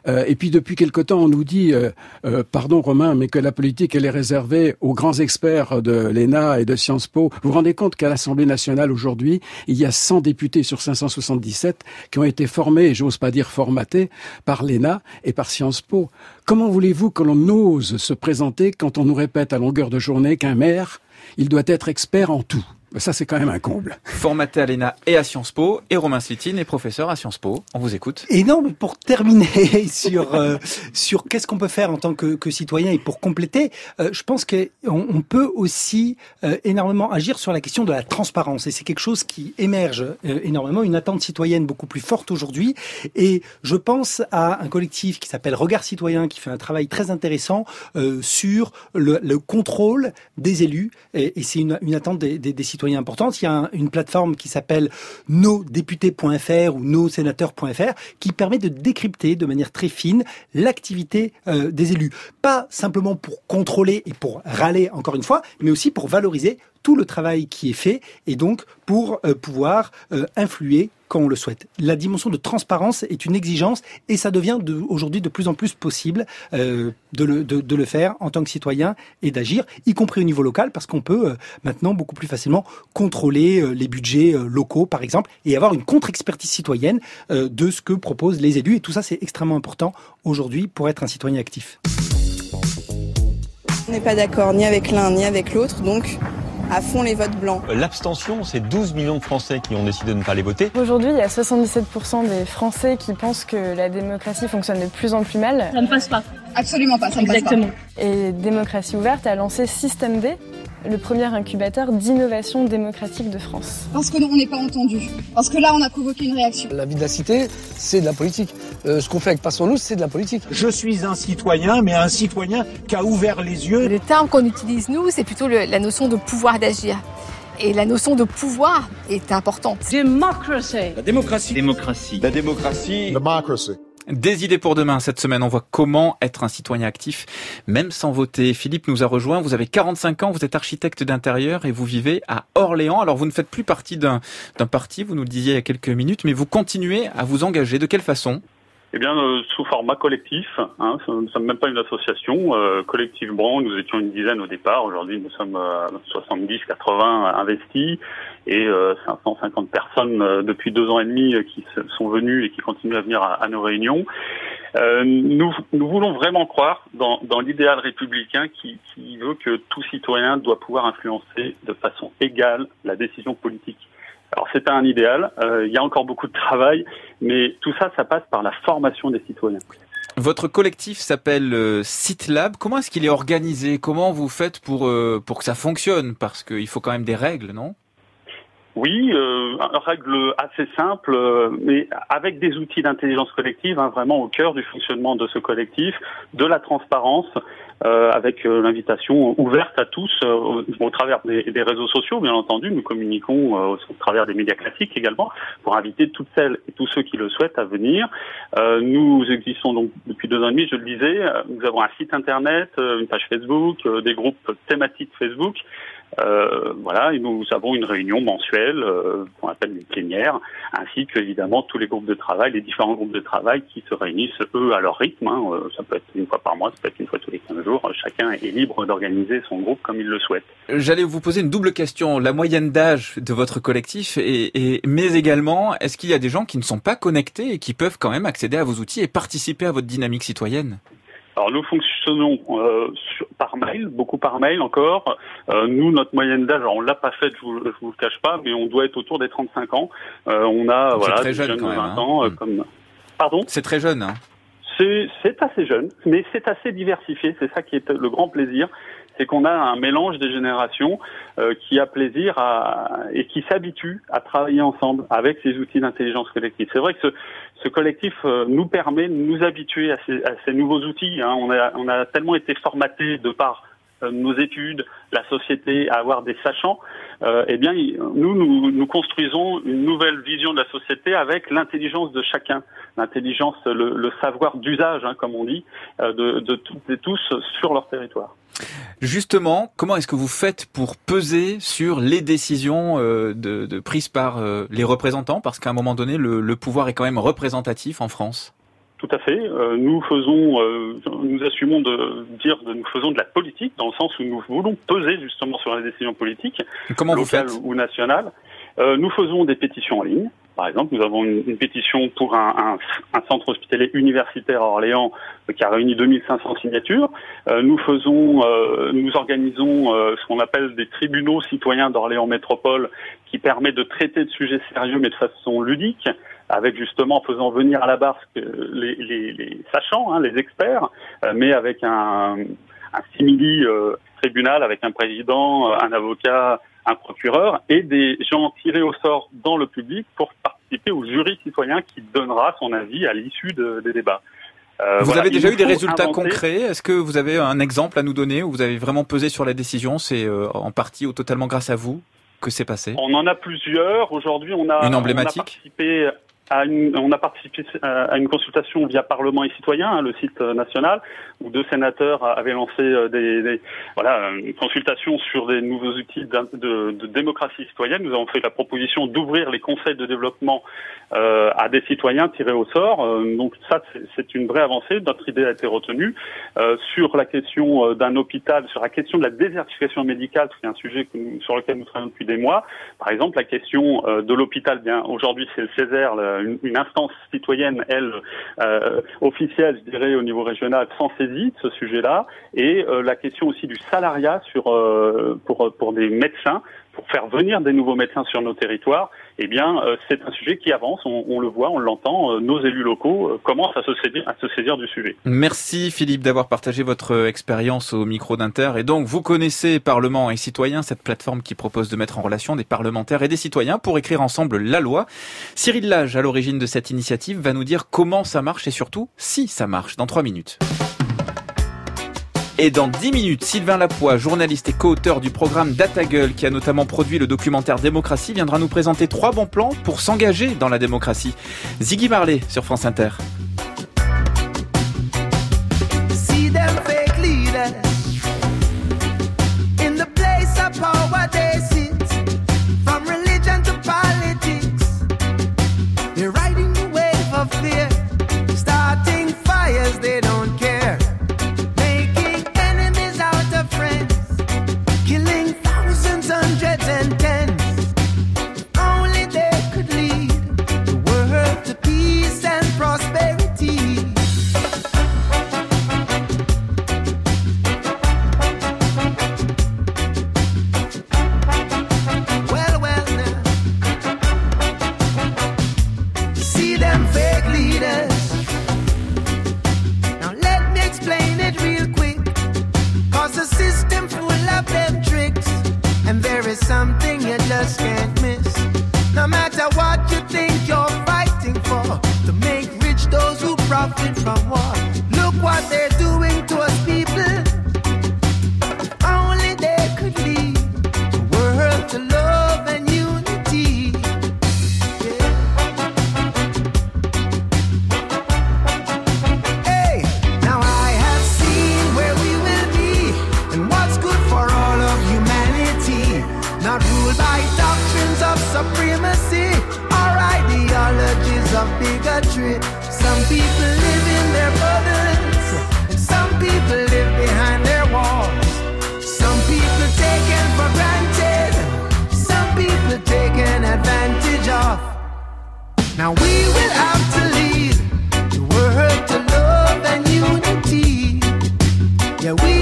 [SPEAKER 4] Euh, et puis depuis quelque temps, on nous dit, euh, euh, pardon Romain, mais que la politique, elle est réservée aux grands experts de l'ENA et de Sciences Po. Vous vous rendez compte qu'à l'Assemblée nationale aujourd'hui, il y a 100 députés sur 577 qui ont été formés, j'ose pas dire formatés, par l'ENA et par Sciences Po. Comment voulez-vous que l'on ose se présenter quand on nous répète à longueur de journée qu'un maire, il doit être expert en tout? Ça, c'est quand même un comble.
[SPEAKER 1] Formaté à l'ENA et à Sciences Po, et Romain Slitine est professeur à Sciences Po. On vous écoute.
[SPEAKER 3] Et non, mais pour terminer (laughs) sur euh, sur qu'est-ce qu'on peut faire en tant que, que citoyen et pour compléter, euh, je pense qu'on on peut aussi euh, énormément agir sur la question de la transparence. Et c'est quelque chose qui émerge énormément, une attente citoyenne beaucoup plus forte aujourd'hui. Et je pense à un collectif qui s'appelle Regard Citoyen, qui fait un travail très intéressant sur le, le, contrôle des élus. Et, et c'est une, une attente des, des, des citoyens importante. Il y a une plateforme qui s'appelle nosdéputés.fr ou nossénateurs.fr qui permet de décrypter de manière très fine l'activité euh, des élus. Pas simplement pour contrôler et pour râler encore une fois, mais aussi pour valoriser tout le travail qui est fait et donc pour euh, pouvoir euh, influer on le souhaite. La dimension de transparence est une exigence et ça devient aujourd'hui de plus en plus possible euh, de, le, faire en tant que citoyen et d'agir, y compris au niveau local, parce qu'on peut euh, maintenant beaucoup plus facilement contrôler euh, les budgets locaux, par exemple, et avoir une contre-expertise citoyenne de ce que proposent les élus. Et tout ça, c'est extrêmement important aujourd'hui pour être un citoyen actif.
[SPEAKER 8] On n'est pas d'accord ni avec l'un ni avec l'autre, donc à fond les votes blancs.
[SPEAKER 10] L'abstention, c'est 12 millions de Français qui ont décidé de ne pas les voter.
[SPEAKER 11] Aujourd'hui, il y a 77% des Français qui pensent que la démocratie fonctionne de plus en plus mal.
[SPEAKER 12] Ça ne passe pas.
[SPEAKER 8] Absolument pas, ça
[SPEAKER 12] Exactement.
[SPEAKER 8] ne passe pas.
[SPEAKER 11] Et Démocratie Ouverte a lancé Système D, le premier incubateur d'innovation démocratique de France.
[SPEAKER 8] Parce que on n'est pas entendu. Parce que là, on a provoqué une réaction.
[SPEAKER 13] La vie de la cité, c'est de la politique. Euh, ce qu'on fait avec Passons-nous, c'est de la politique.
[SPEAKER 14] Je suis un citoyen, mais un citoyen qui a ouvert les yeux.
[SPEAKER 15] Le terme qu'on utilise, nous, c'est plutôt le, la notion de pouvoir d'agir. Et la notion de pouvoir est importante.
[SPEAKER 12] Democracy.
[SPEAKER 14] La démocratie.
[SPEAKER 10] Démocratie.
[SPEAKER 14] La démocratie.
[SPEAKER 16] Democracy.
[SPEAKER 1] Des idées pour demain. Cette semaine, on voit comment être un citoyen actif, même sans voter. Philippe nous a rejoint. Vous avez 45 ans, vous êtes architecte d'intérieur et vous vivez à Orléans. Alors, vous ne faites plus partie d'un parti, vous nous le disiez il y a quelques minutes, mais vous continuez à vous engager. De quelle façon?
[SPEAKER 6] Eh bien, euh, sous format collectif, hein, nous ne sommes même pas une association. Euh, collectivement, nous étions une dizaine au départ. Aujourd'hui, nous sommes euh, 70, 80 investis et 550 personnes depuis deux ans et demi qui sont venues et qui continuent à venir à, à nos réunions. nous, nous voulons vraiment croire dans, dans l'idéal républicain qui, qui veut que tout citoyen doit pouvoir influencer de façon égale la décision politique. Alors c'est un idéal, euh, il y a encore beaucoup de travail, mais tout ça, ça passe par la formation des citoyens.
[SPEAKER 1] Votre collectif s'appelle euh, CiTLab. Comment est-ce qu'il est organisé? Comment vous faites pour euh, pour que ça fonctionne? Parce qu'il faut quand même des règles, non?
[SPEAKER 6] Oui, euh, une règle assez simple, euh, mais avec des outils d'intelligence collective, hein, vraiment au cœur du fonctionnement de ce collectif, de la transparence, avec euh, l'invitation ouverte à tous au, au, travers des, des, réseaux sociaux, bien entendu. Nous communiquons au, travers des médias classiques également pour inviter toutes celles et tous ceux qui le souhaitent à venir. nous existons donc depuis deux ans et demi, je le disais. Nous avons un site internet, une page Facebook, des groupes thématiques Facebook. Euh, voilà, et nous avons une réunion mensuelle euh, qu'on appelle une plénière, ainsi que évidemment tous les groupes de travail, les différents groupes de travail qui se réunissent eux à leur rythme. Hein. Euh, ça peut être une fois par mois, ça peut être une fois tous les 15 jours. Chacun est libre d'organiser son groupe comme il le souhaite.
[SPEAKER 1] J'allais vous poser une double question la moyenne d'âge de votre collectif, et, et mais également est-ce qu'il y a des gens qui ne sont pas connectés et qui peuvent quand même accéder à vos outils et participer à votre dynamique citoyenne?
[SPEAKER 6] Alors nous fonctionnons euh, sur, par mail, beaucoup par mail encore. Euh, nous, notre moyenne d'âge, on l'a pas faite, je vous, je vous le cache pas, mais on doit être autour des 35 ans. Euh, on a voilà
[SPEAKER 1] très jeune
[SPEAKER 6] jeunes
[SPEAKER 1] quand
[SPEAKER 6] de
[SPEAKER 1] même,
[SPEAKER 6] 20
[SPEAKER 1] hein.
[SPEAKER 6] ans, euh,
[SPEAKER 1] Mm.
[SPEAKER 6] comme pardon?
[SPEAKER 1] C'est très jeune. Hein.
[SPEAKER 6] C'est c'est assez jeune, mais c'est assez diversifié. C'est ça qui est le grand plaisir, c'est qu'on a un mélange des générations euh, qui a plaisir à, et qui s'habitue à travailler ensemble avec ces outils d'intelligence collective. C'est vrai que ce, ce collectif euh, nous permet de nous habituer à ces, à ces nouveaux outils. Hein. On, a, on a tellement été formaté de par nos études, la société, à avoir des sachants, euh, eh bien, nous, nous, construisons une nouvelle vision de la société avec l'intelligence de chacun, l'intelligence, le, savoir d'usage, hein, comme on dit, euh, de, toutes et tous sur leur territoire.
[SPEAKER 1] Justement, comment est-ce que vous faites pour peser sur les décisions euh, de, prises par euh, les représentants? Parce qu'à un moment donné, le pouvoir est quand même représentatif en France.
[SPEAKER 6] Tout à fait. Euh, nous faisons, euh, nous assumons de dire que nous faisons de la politique dans le sens où nous voulons peser justement sur les décisions politiques,
[SPEAKER 1] Comment
[SPEAKER 6] locales ou nationales. Euh, nous faisons des pétitions en ligne. Par exemple, nous avons une, une pétition pour un, un, un, centre hospitalier universitaire à Orléans euh, qui a réuni 2500 signatures. Euh, nous faisons, euh, nous organisons ce qu'on appelle des tribunaux citoyens d'Orléans Métropole qui permet de traiter de sujets sérieux mais de façon ludique avec justement en faisant venir à la barre les, les, les sachants, hein, les experts, euh, mais avec un, un simili euh, tribunal, avec un président, euh, un avocat, un procureur et des gens tirés au sort dans le public pour participer au jury citoyen qui donnera son avis à l'issue de, des débats.
[SPEAKER 1] Euh, vous
[SPEAKER 6] voilà,
[SPEAKER 1] avez déjà eu des résultats
[SPEAKER 6] inventer-
[SPEAKER 1] concrets? Est-ce que vous avez un exemple à nous donner où vous avez vraiment pesé sur la décision? C'est euh, en partie ou totalement grâce à vous que c'est passé?
[SPEAKER 6] On en a plusieurs. Aujourd'hui, on a,
[SPEAKER 1] Une
[SPEAKER 6] on a
[SPEAKER 1] emblématique?
[SPEAKER 6] participé on a participé à une consultation via Parlement et Citoyen, hein, le site euh, national, où deux sénateurs avaient lancé euh, des, voilà, une consultation sur des nouveaux outils de, démocratie citoyenne. Nous avons fait la proposition d'ouvrir les conseils de développement euh, à des citoyens tirés au sort. Euh, donc ça, c'est- une vraie avancée. Notre idée a été retenue Euh, sur la question euh, d'un hôpital, sur la question de la désertification médicale, c'est un sujet sur lequel nous travaillons depuis des mois. Par exemple, la question euh, de l'hôpital, bien aujourd'hui c'est le Césaire, une, une, instance citoyenne, elle, euh, officielle, je dirais, au niveau régional, s'en saisit de ce sujet-là. Et la question aussi du salariat sur pour pour des médecins pour faire venir des nouveaux médecins sur nos territoires, eh bien, euh, c'est un sujet qui avance. On, le voit, on l'entend. Euh, nos élus locaux euh, commencent à se, saisir, à se saisir du sujet.
[SPEAKER 17] Merci Philippe d'avoir partagé votre expérience au micro d'Inter. Et donc, vous connaissez Parlement et Citoyens, cette plateforme qui propose de mettre en relation des parlementaires et des citoyens pour écrire ensemble la loi. Cyril Lage, à l'origine de cette initiative, va nous dire comment ça marche et surtout si ça marche dans trois minutes. Et dans 10 minutes, Sylvain Lapoix, journaliste et co-auteur du programme DataGueule, qui a notamment produit le documentaire Démocratie, viendra nous présenter trois bons plans pour s'engager dans la démocratie. Ziggy Marley sur France Inter. by doctrines of supremacy or ideologies of bigotry. Some people live in their burdens, and some people live behind their walls. Some people taken for granted, some people taken advantage of. Now we will have to lead the world to love and unity. Yeah, we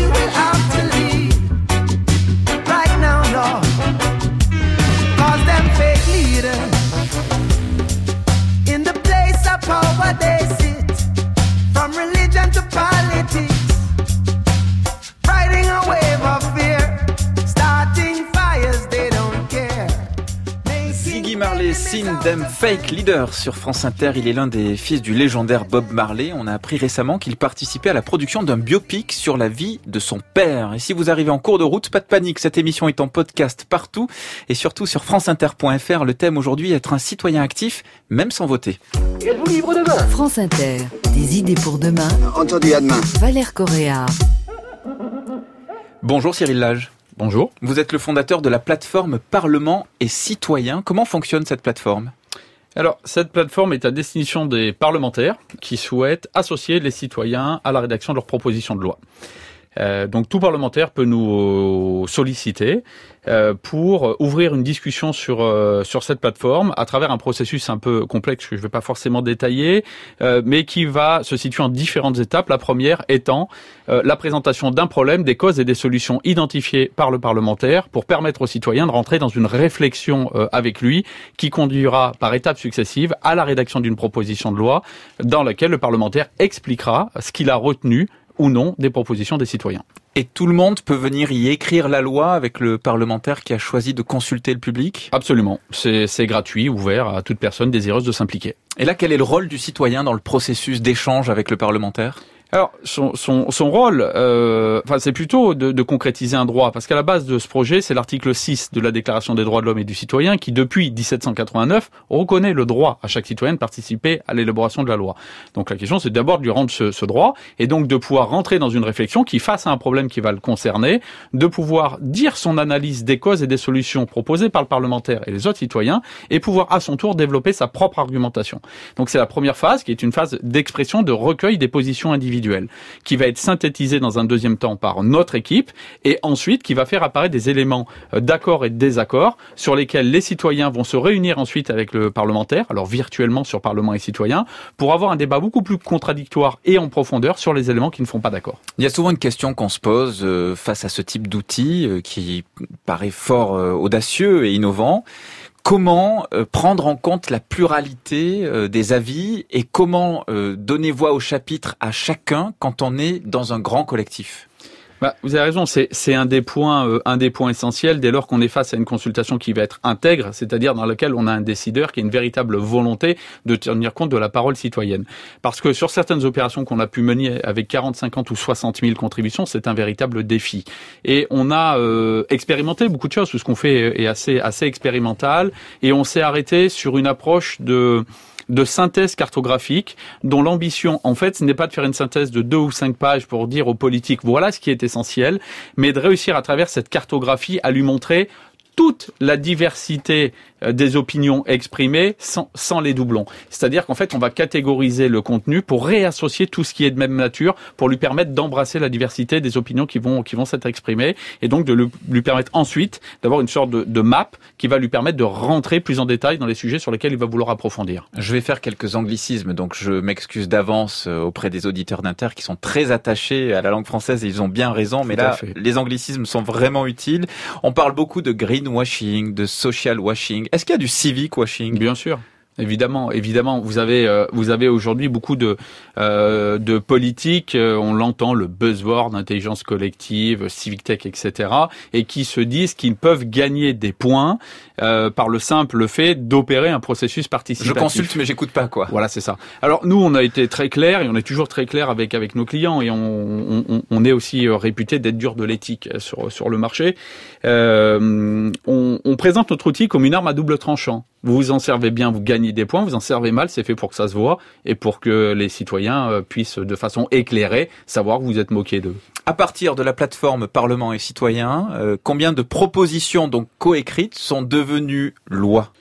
[SPEAKER 17] Fake Leader sur France Inter. Il est l'un des fils du légendaire Bob Marley. On a appris récemment qu'il participait à la production d'un biopic sur la vie de son père. Et si vous arrivez en cours de route, pas de panique. Cette émission est en podcast partout et surtout sur franceinter.fr. Le thème aujourd'hui, être un citoyen actif, même sans voter.
[SPEAKER 2] Êtes-vous libre demain France Inter. Des idées pour demain.
[SPEAKER 18] Entendu à demain.
[SPEAKER 2] Valère Correa.
[SPEAKER 17] Bonjour Cyril Lage.
[SPEAKER 16] Bonjour.
[SPEAKER 17] Vous êtes le fondateur de la plateforme Parlement et Citoyens. Comment fonctionne cette plateforme?
[SPEAKER 16] Alors, cette plateforme est à destination des parlementaires qui souhaitent associer les citoyens à la rédaction de leurs propositions de loi. Euh, donc tout parlementaire peut nous solliciter euh, pour ouvrir une discussion sur euh, sur cette plateforme à travers un processus un peu complexe que je ne vais pas forcément détailler, mais qui va se situer en différentes étapes. La première étant la présentation d'un problème, des causes et des solutions identifiées par le parlementaire pour permettre aux citoyens de rentrer dans une réflexion avec lui qui conduira par étapes successives à la rédaction d'une proposition de loi dans laquelle le parlementaire expliquera ce qu'il a retenu ou non des propositions des citoyens.
[SPEAKER 17] Et tout le monde peut venir y écrire la loi avec le parlementaire qui a choisi de consulter le public?
[SPEAKER 16] Absolument. C'est gratuit, ouvert à toute personne désireuse de s'impliquer.
[SPEAKER 17] Et là, quel est le rôle du citoyen dans le processus d'échange avec le parlementaire?
[SPEAKER 16] Alors son, son, son rôle, euh, enfin c'est plutôt de, de, concrétiser un droit, parce qu'à la base de ce projet, c'est l'article 6 de la Déclaration des droits de l'homme et du citoyen qui, depuis 1789, reconnaît le droit à chaque citoyen de participer à l'élaboration de la loi. Donc la question, c'est d'abord de lui rendre ce, ce, droit, et donc de pouvoir rentrer dans une réflexion qui, face à un problème qui va le concerner, de pouvoir dire son analyse des causes et des solutions proposées par le parlementaire et les autres citoyens, et pouvoir à son tour développer sa propre argumentation. Donc c'est la première phase, qui est une phase d'expression, de recueil des positions individuelles qui va être synthétisé dans un deuxième temps par notre équipe, et ensuite qui va faire apparaître des éléments euh, d'accord et de désaccord sur lesquels les citoyens vont se réunir ensuite avec le parlementaire, alors virtuellement sur Parlement et citoyens, pour avoir un débat beaucoup plus contradictoire et en profondeur sur les éléments qui ne font pas d'accord.
[SPEAKER 1] Il y a souvent une question qu'on se pose euh, face à ce type d'outil euh, qui paraît fort audacieux et innovant comment prendre en compte la pluralité des avis et comment donner voix au chapitre à chacun quand on est dans un grand collectif?
[SPEAKER 16] Bah, vous avez raison, c'est un des points euh, un des points essentiels dès lors qu'on est face à une consultation qui va être intègre, c'est-à-dire dans laquelle on a un décideur qui a une véritable volonté de tenir compte de la parole citoyenne. Parce que sur certaines opérations qu'on a pu mener avec 40, 50 ou 60 000 contributions, c'est un véritable défi. Et on a euh, expérimenté beaucoup de choses, tout ce qu'on fait est assez assez expérimental, et on s'est arrêté sur une approche de de synthèse cartographique dont l'ambition, en fait, ce n'est pas de faire une synthèse de deux ou cinq pages pour dire aux politiques voilà ce qui est essentiel, mais de réussir à travers cette cartographie à lui montrer toute la diversité des opinions exprimées sans, sans les doublons. C'est-à-dire qu'en fait, on va catégoriser le contenu pour réassocier tout ce qui est de même nature, pour lui permettre d'embrasser la diversité des opinions qui vont qui vont s'être exprimées, et donc de lui, permettre ensuite d'avoir une sorte de, de, map qui va lui permettre de rentrer plus en détail dans les sujets sur lesquels il va vouloir approfondir.
[SPEAKER 1] Je vais faire quelques anglicismes, donc je m'excuse d'avance euh, auprès des auditeurs d'Inter qui sont très attachés à la langue française et ils ont bien raison, mais là, les anglicismes sont vraiment utiles. On parle beaucoup de greenwashing, de social washing. Est-ce qu'il y a du civic washing?
[SPEAKER 16] Bien sûr. Évidemment, évidemment, vous avez euh, vous avez aujourd'hui beaucoup de euh, de politiques, euh, on l'entend, le buzzword, intelligence collective, civic tech, etc., et qui se disent qu'ils peuvent gagner des points par le simple fait d'opérer un processus participatif.
[SPEAKER 1] Je consulte, mais j'écoute pas quoi.
[SPEAKER 16] Voilà, c'est ça. Alors nous, on a été très clair et on est toujours très clair avec avec nos clients et on on, on est aussi réputé d'être dur de l'éthique sur sur le marché. on, on présente notre outil comme une arme à double tranchant. Vous vous en servez bien, vous gagnez des points, vous en servez mal, c'est fait pour que ça se voit et pour que les citoyens euh, puissent de façon éclairée savoir que vous êtes moqué d'eux.
[SPEAKER 1] À partir de la plateforme Parlement et citoyens, euh, combien de propositions donc coécrites sont devenues loi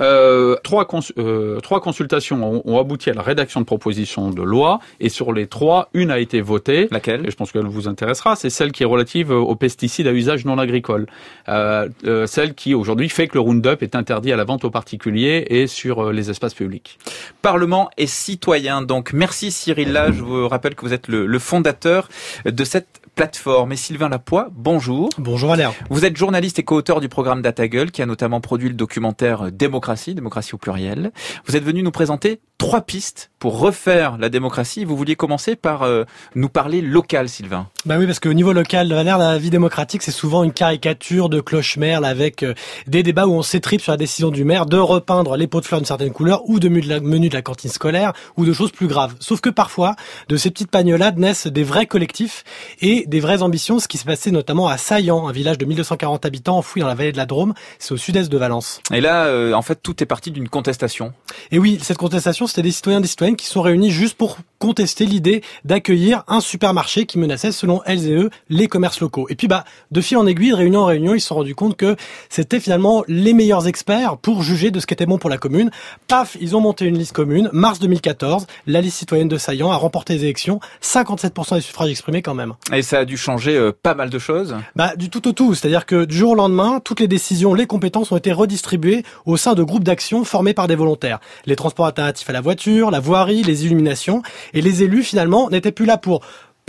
[SPEAKER 16] euh, trois, euh, trois consultations ont, abouti à la rédaction de propositions de loi et sur les trois, une a été votée.
[SPEAKER 1] Laquelle?
[SPEAKER 16] Et je pense qu'elle vous intéressera. C'est celle qui est relative aux pesticides à usage non agricole. Euh, euh celle qui aujourd'hui fait que le Roundup est interdit à la vente aux particuliers et sur euh, les espaces publics.
[SPEAKER 1] Parlement et citoyens. Donc merci Cyril Là. Je vous rappelle que vous êtes le, le fondateur de cette plateforme. Et Sylvain Lapoix, bonjour.
[SPEAKER 12] Bonjour Valère.
[SPEAKER 1] Vous êtes journaliste et co-auteur du programme DataGull qui a notamment produit le documentaire Démocratie, démocratie au pluriel. Vous êtes venu nous présenter trois pistes pour refaire la démocratie. Vous vouliez commencer par euh, nous parler local, Sylvain.
[SPEAKER 12] Bah oui, parce qu'au niveau local, Valère, la vie démocratique, c'est souvent une caricature de cloche-merle avec euh, des débats où on s'étripe sur la décision du maire de repeindre les pots de fleurs d'une certaine couleur ou de menu de la cantine scolaire ou de choses plus graves. Sauf que parfois, de ces petites pagnolades naissent des vrais collectifs et des vraies ambitions, ce qui se passait notamment à Saillant, un village de 1240 habitants enfoui dans la vallée de la Drôme, c'est au sud-est de Valence.
[SPEAKER 1] Et là, euh, en fait, tout est parti d'une contestation.
[SPEAKER 12] Et oui, cette contestation, c'était des citoyens et des citoyennes qui sont réunis juste pour contester l'idée d'accueillir un supermarché qui menaçait, selon elles et eux, les commerces locaux. Et puis, bah, de fil en aiguille, de réunion en réunion, ils se sont rendus compte que c'était finalement les meilleurs experts pour juger de ce qui était bon pour la commune. Paf, ils ont monté une liste commune. Mars 2014, la liste citoyenne de Saillant a remporté les élections. 57% des suffrages exprimés quand même.
[SPEAKER 1] Et ça dû changer euh, pas mal de choses
[SPEAKER 12] Bah, du tout au tout. C'est-à-dire que du jour au lendemain, toutes les décisions, les compétences ont été redistribuées au sein de groupes d'action formés par des volontaires. Les transports alternatifs à la voiture, la voirie, les illuminations. Et les élus, finalement, n'étaient plus là pour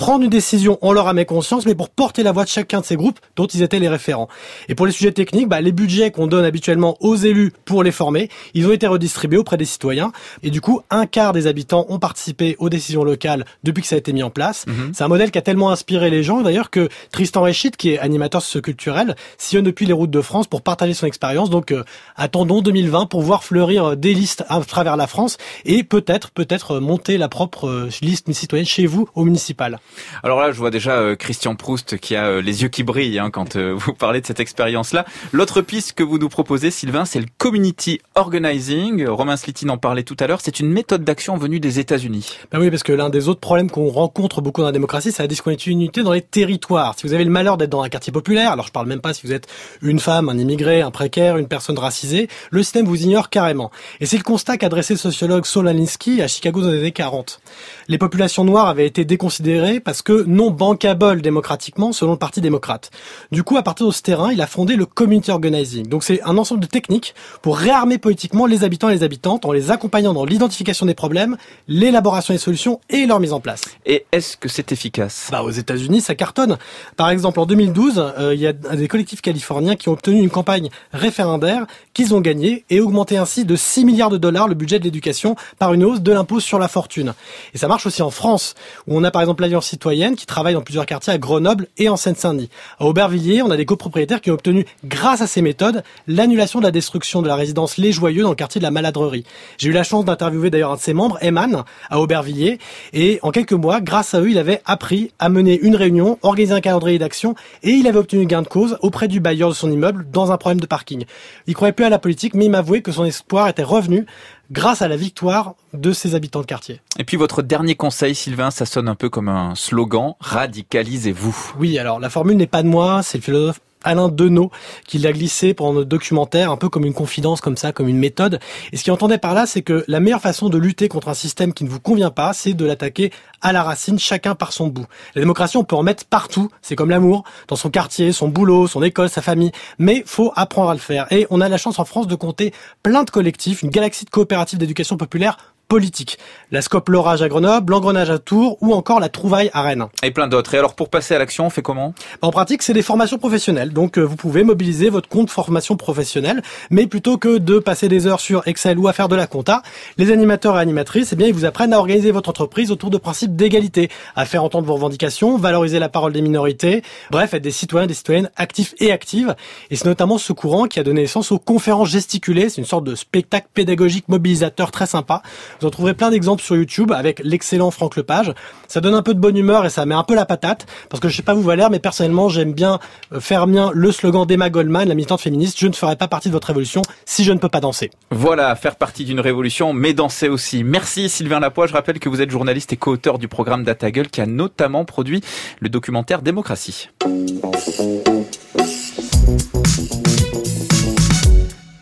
[SPEAKER 12] prendre une décision, on leur a mis conscience, mais pour porter la voix de chacun de ces groupes dont ils étaient les référents. Et pour les sujets techniques, bah, les budgets qu'on donne habituellement aux élus pour les former, ils ont été redistribués auprès des citoyens. Et du coup, un quart des habitants ont participé aux décisions locales depuis que ça a été mis en place. Mhm. C'est un modèle qui a tellement inspiré les gens, d'ailleurs, que Tristan Réchit, qui est animateur socioculturel, sillonne depuis les routes de France pour partager son expérience. Donc, euh, attendons 2020 pour voir fleurir des listes à travers la France et peut-être, peut-être monter la propre euh, liste citoyenne chez vous au municipal.
[SPEAKER 1] Alors là, je vois déjà euh, Christian Proust qui a euh, les yeux qui brillent hein, quand euh, (laughs) vous parlez de cette expérience-là. L'autre piste que vous nous proposez, Sylvain, c'est le community organizing. Romain Slitine en parlait tout à l'heure. C'est une méthode d'action venue des États-Unis.
[SPEAKER 12] Ben oui, parce que l'un des autres problèmes qu'on rencontre beaucoup dans la démocratie, c'est la discontinuité dans les territoires. Si vous avez le malheur d'être dans un quartier populaire, alors je parle même pas si vous êtes une femme, un immigré, un précaire, une personne racisée, le système vous ignore carrément. Et c'est le constat qu'a dressé le sociologue Saul Alinsky à Chicago dans les années 40. Les populations noires avaient été déconsidérées parce que non bankable démocratiquement selon le Parti démocrate. Du coup, à partir de ce terrain, il a fondé le community organizing. Donc c'est un ensemble de techniques pour réarmer politiquement les habitants et les habitantes en les accompagnant dans l'identification des problèmes, l'élaboration des solutions et leur mise en place.
[SPEAKER 1] Et est-ce que c'est efficace?
[SPEAKER 12] Bah, Aux États-Unis, ça cartonne. Par exemple, en 2012, euh, il y a des collectifs californiens qui ont obtenu une campagne référendaire qu'ils ont gagnée et augmenté ainsi de 6 milliards de dollars le budget de l'éducation par une hausse de l'impôt sur la fortune. Et ça marche aussi en France, où on a par exemple l'Alliance citoyenne qui travaille dans plusieurs quartiers à Grenoble et en Seine-Saint-Denis. À Aubervilliers, on a des copropriétaires qui ont obtenu, grâce à ces méthodes, l'annulation de la destruction de la résidence Les Joyeux dans le quartier de la Maladrerie. J'ai eu la chance d'interviewer d'ailleurs un de ses membres, Eman, à Aubervilliers, et en quelques mois, grâce à eux, il avait appris à mener une réunion, organiser un calendrier d'action, et il avait obtenu gain de cause auprès du bailleur de son immeuble dans un problème de parking. Il croyait plus à la politique, mais il m'avouait que son espoir était revenu grâce à la victoire de ses habitants de quartier.
[SPEAKER 1] Et puis votre dernier conseil, Sylvain, ça sonne un peu comme un slogan, radicalisez-vous.
[SPEAKER 12] Oui, alors la formule n'est pas de moi, c'est le philosophe Alain Deneau qui l'a glissé pendant notre documentaire, un peu comme une confidence comme ça, comme une méthode. Et ce qu'il entendait par là, c'est que la meilleure façon de lutter contre un système qui ne vous convient pas, c'est de l'attaquer à la racine, chacun par son bout. La démocratie, on peut en mettre partout, c'est comme l'amour, dans son quartier, son boulot, son école, sa famille, mais faut apprendre à le faire. Et on a la chance en France de compter plein de collectifs, une galaxie de coopératives d'éducation populaire politique. La Scope L'Orage à Grenoble, l'Engrenage à Tours ou encore la Trouvaille à Rennes.
[SPEAKER 1] Et plein d'autres. Et alors pour passer à l'action, on fait comment?
[SPEAKER 12] En pratique, c'est des formations professionnelles. Donc euh, vous pouvez mobiliser votre compte formation professionnelle, mais plutôt que de passer des heures sur Excel ou à faire de la compta, les animateurs et animatrices, eh bien, ils vous apprennent à organiser votre entreprise autour de principes d'égalité, à faire entendre vos revendications, valoriser la parole des minorités, bref, être des citoyens, des citoyennes actifs et actives. Et c'est notamment ce courant qui a donné naissance aux conférences gesticulées. C'est une sorte de spectacle pédagogique mobilisateur très sympa. Vous en trouverez plein d'exemples sur YouTube avec l'excellent Franck Lepage. Ça donne un peu de bonne humeur et ça met un peu la patate parce que je sais pas vous Valère, mais personnellement j'aime bien euh, faire mien le slogan d'Emma Goldman, la militante féministe. Je ne ferai pas partie de votre révolution si je ne peux pas danser.
[SPEAKER 1] Voilà, faire partie d'une révolution, mais danser aussi. Merci Sylvain Lapoix. Je rappelle que vous êtes journaliste et co-auteur du programme Data Gueule qui a notamment produit le documentaire Démocratie.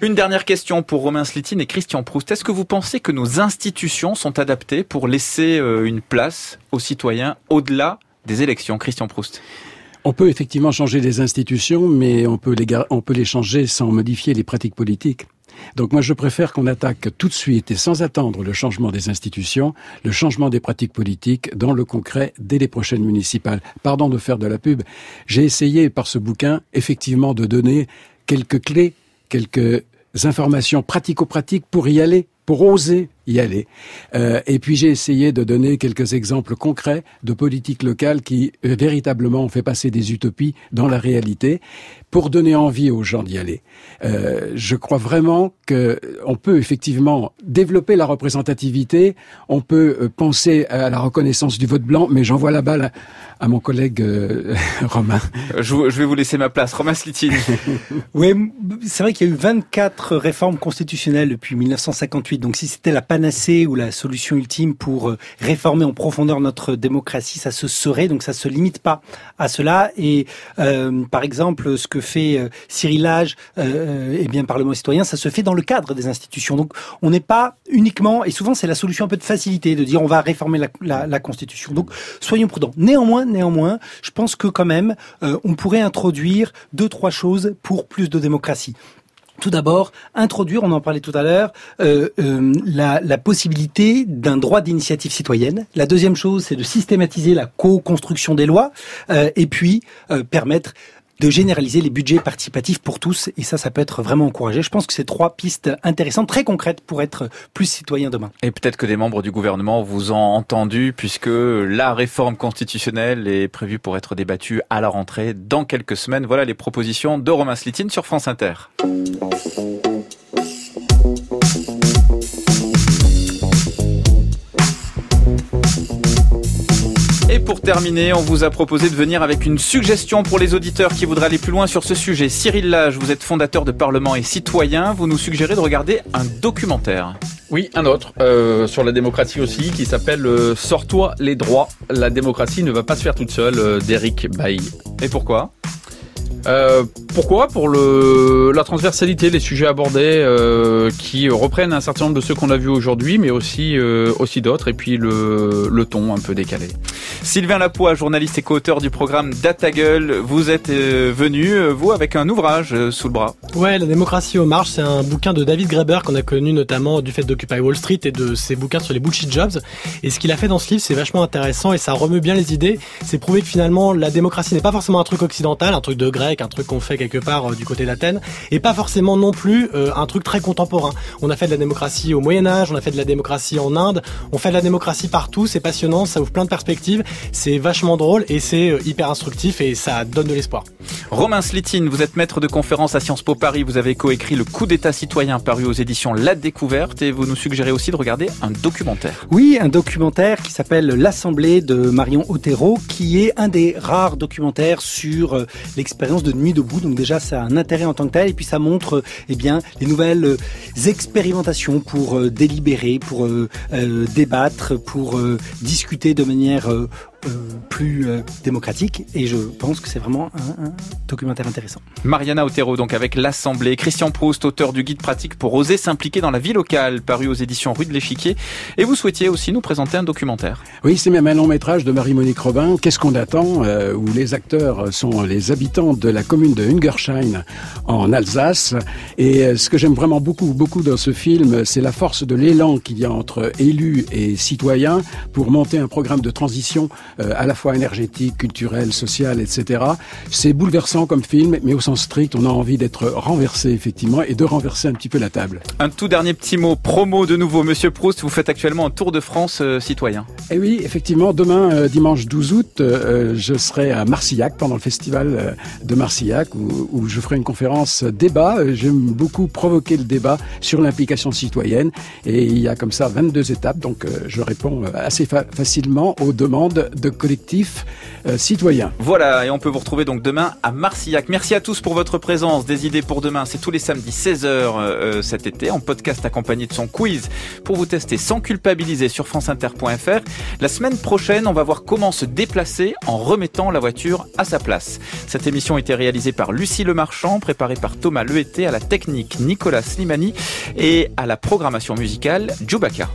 [SPEAKER 1] Une dernière question pour Romain Slitine et Christian Proust. Est-ce que vous pensez que nos institutions sont adaptées pour laisser euh, une place aux citoyens au-delà des élections Christian Proust?
[SPEAKER 4] On peut effectivement changer les institutions, mais on peut les, on peut les changer sans modifier les pratiques politiques. Donc moi, je préfère qu'on attaque tout de suite et sans attendre le changement des institutions, le changement des pratiques politiques dans le concret dès les prochaines municipales. Pardon de faire de la pub. J'ai essayé par ce bouquin, effectivement, de donner quelques clés, quelques informations pratico-pratiques pour y aller, pour oser y aller. Euh, et puis j'ai essayé de donner quelques exemples concrets de politiques locales qui euh, véritablement ont fait passer des utopies dans la réalité pour donner envie aux gens d'y aller. Euh, je crois vraiment que on peut effectivement développer la représentativité, on peut euh, penser à la reconnaissance du vote blanc, mais j'envoie la balle à, mon collègue euh, (laughs) Romain.
[SPEAKER 1] Je, je, vais vous laisser ma place. Romain Slitine. (laughs)
[SPEAKER 3] oui, c'est vrai qu'il y a eu 24 réformes constitutionnelles depuis 1958, donc si c'était la panacée ou la solution ultime pour réformer en profondeur notre démocratie, ça se serait, donc ça se limite pas à cela. Et euh, par exemple, ce que fait euh, Cyril Lage euh, et bien Parlement citoyen, ça se fait dans le cadre des institutions. Donc on n'est pas uniquement, et souvent c'est la solution un peu de facilité, de dire on va réformer la, Constitution. Donc soyons prudents. Néanmoins, néanmoins, je pense que quand même, euh, on pourrait introduire deux, trois choses pour plus de démocratie. Tout d'abord, introduire, on en parlait tout à l'heure, euh, euh, la, possibilité d'un droit d'initiative citoyenne. La deuxième chose, c'est de systématiser la co-construction des lois, et puis permettre de généraliser les budgets participatifs pour tous. Et ça, ça peut être vraiment encouragé. Je pense que c'est trois pistes intéressantes, très concrètes pour être plus citoyen demain.
[SPEAKER 1] Et peut-être que des membres du gouvernement vous ont entendu, puisque la réforme constitutionnelle est prévue pour être débattue à la rentrée dans quelques semaines. Voilà les propositions de Romain Slitine sur France Inter. Terminer, on vous a proposé de venir avec une suggestion pour les auditeurs qui voudraient aller plus loin sur ce sujet. Cyril Lage, vous êtes fondateur de Parlement et citoyen. Vous nous suggérez de regarder un documentaire.
[SPEAKER 16] Oui, un autre, euh, sur la démocratie aussi, qui s'appelle euh, Sors-toi les droits. La démocratie ne va pas se faire toute seule, euh, d'Eric Bailly.
[SPEAKER 1] Et pourquoi?
[SPEAKER 16] Euh, pourquoi Pour le, la transversalité des sujets abordés euh, qui reprennent un certain nombre de ceux qu'on a vus aujourd'hui, mais aussi, euh, aussi d'autres, et puis le, le ton un peu décalé.
[SPEAKER 1] Sylvain Lapoix, journaliste et co-auteur du programme Datagueule, vous êtes euh, venu, vous, avec un ouvrage euh, sous le bras.
[SPEAKER 12] Ouais, La démocratie aux marches, c'est un bouquin de David Graeber qu'on a connu notamment du fait d'Occupy Wall Street et de ses bouquins sur les bullshit jobs. Et ce qu'il a fait dans ce livre, c'est vachement intéressant et ça remeut bien les idées. C'est prouver que finalement, la démocratie n'est pas forcément un truc occidental, un truc de grec, un truc qu'on fait quelque part euh, du côté d'Athènes, et pas forcément non plus euh, un truc très contemporain. On a fait de la démocratie au Moyen Âge, on a fait de la démocratie en Inde, on fait de la démocratie partout, c'est passionnant, ça ouvre plein de perspectives, c'est vachement drôle et c'est euh, hyper instructif et ça donne de l'espoir.
[SPEAKER 1] Romain Slitine, vous êtes maître de conférence à Sciences Po Paris, vous avez coécrit Le coup d'état citoyen paru aux éditions La Découverte et vous nous suggérez aussi de regarder un documentaire.
[SPEAKER 3] Oui, un documentaire qui s'appelle L'Assemblée de Marion Otero, qui est un des rares documentaires sur euh, de Nuit debout. Donc déjà, ça a un intérêt en tant que tel, et puis ça montre euh, eh bien les nouvelles euh, expérimentations pour euh, délibérer, pour débattre, pour discuter de manière plus euh, démocratique. Et je pense que c'est vraiment un, un documentaire intéressant.
[SPEAKER 1] Mariana Otero, donc avec l'Assemblée. Christian Proust, auteur du guide pratique pour oser s'impliquer dans la vie locale, paru aux éditions Rue de l'Échiquier. Et vous souhaitiez aussi nous présenter un documentaire.
[SPEAKER 4] Oui, c'est même un long métrage de Marie-Monique Robin. Qu'est-ce qu'on attend? euh, Où les acteurs sont les habitants de la commune de Hungersheim en Alsace. Et euh, ce que j'aime vraiment beaucoup, beaucoup dans ce film, c'est la force de l'élan qu'il y a entre élus et citoyens pour monter un programme de transition euh, à la fois énergétique, culturel, social, etc. C'est bouleversant comme film, mais au sens strict, on a envie d'être renversé effectivement et de renverser un petit peu la table.
[SPEAKER 1] Un tout dernier petit mot promo de nouveau. Monsieur Proust, vous faites actuellement un tour de France euh, citoyen.
[SPEAKER 4] Eh oui, effectivement, demain, euh, dimanche 12 août, je serai à Marcillac pendant le festival de Marcillac où, où je ferai une conférence débat. J'aime beaucoup provoquer le débat sur l'implication citoyenne et il y a comme ça 22 étapes, donc je réponds assez fa- facilement aux demandes de collectifs euh, citoyens.
[SPEAKER 1] Voilà, et on peut vous retrouver donc demain à Marcillac. Merci à tous pour votre présence. Des idées pour demain, c'est tous les samedis 16h euh, cet été, en podcast accompagné de son quiz pour vous tester sans culpabiliser sur franceinter.fr. La semaine prochaine, on va voir comment se déplacer en remettant la voiture à sa place. Cette émission a été réalisée par Lucie Lemarchand, préparée par Thomas Lehété, à la technique Nicolas Slimani et à la programmation musicale Djoubaka.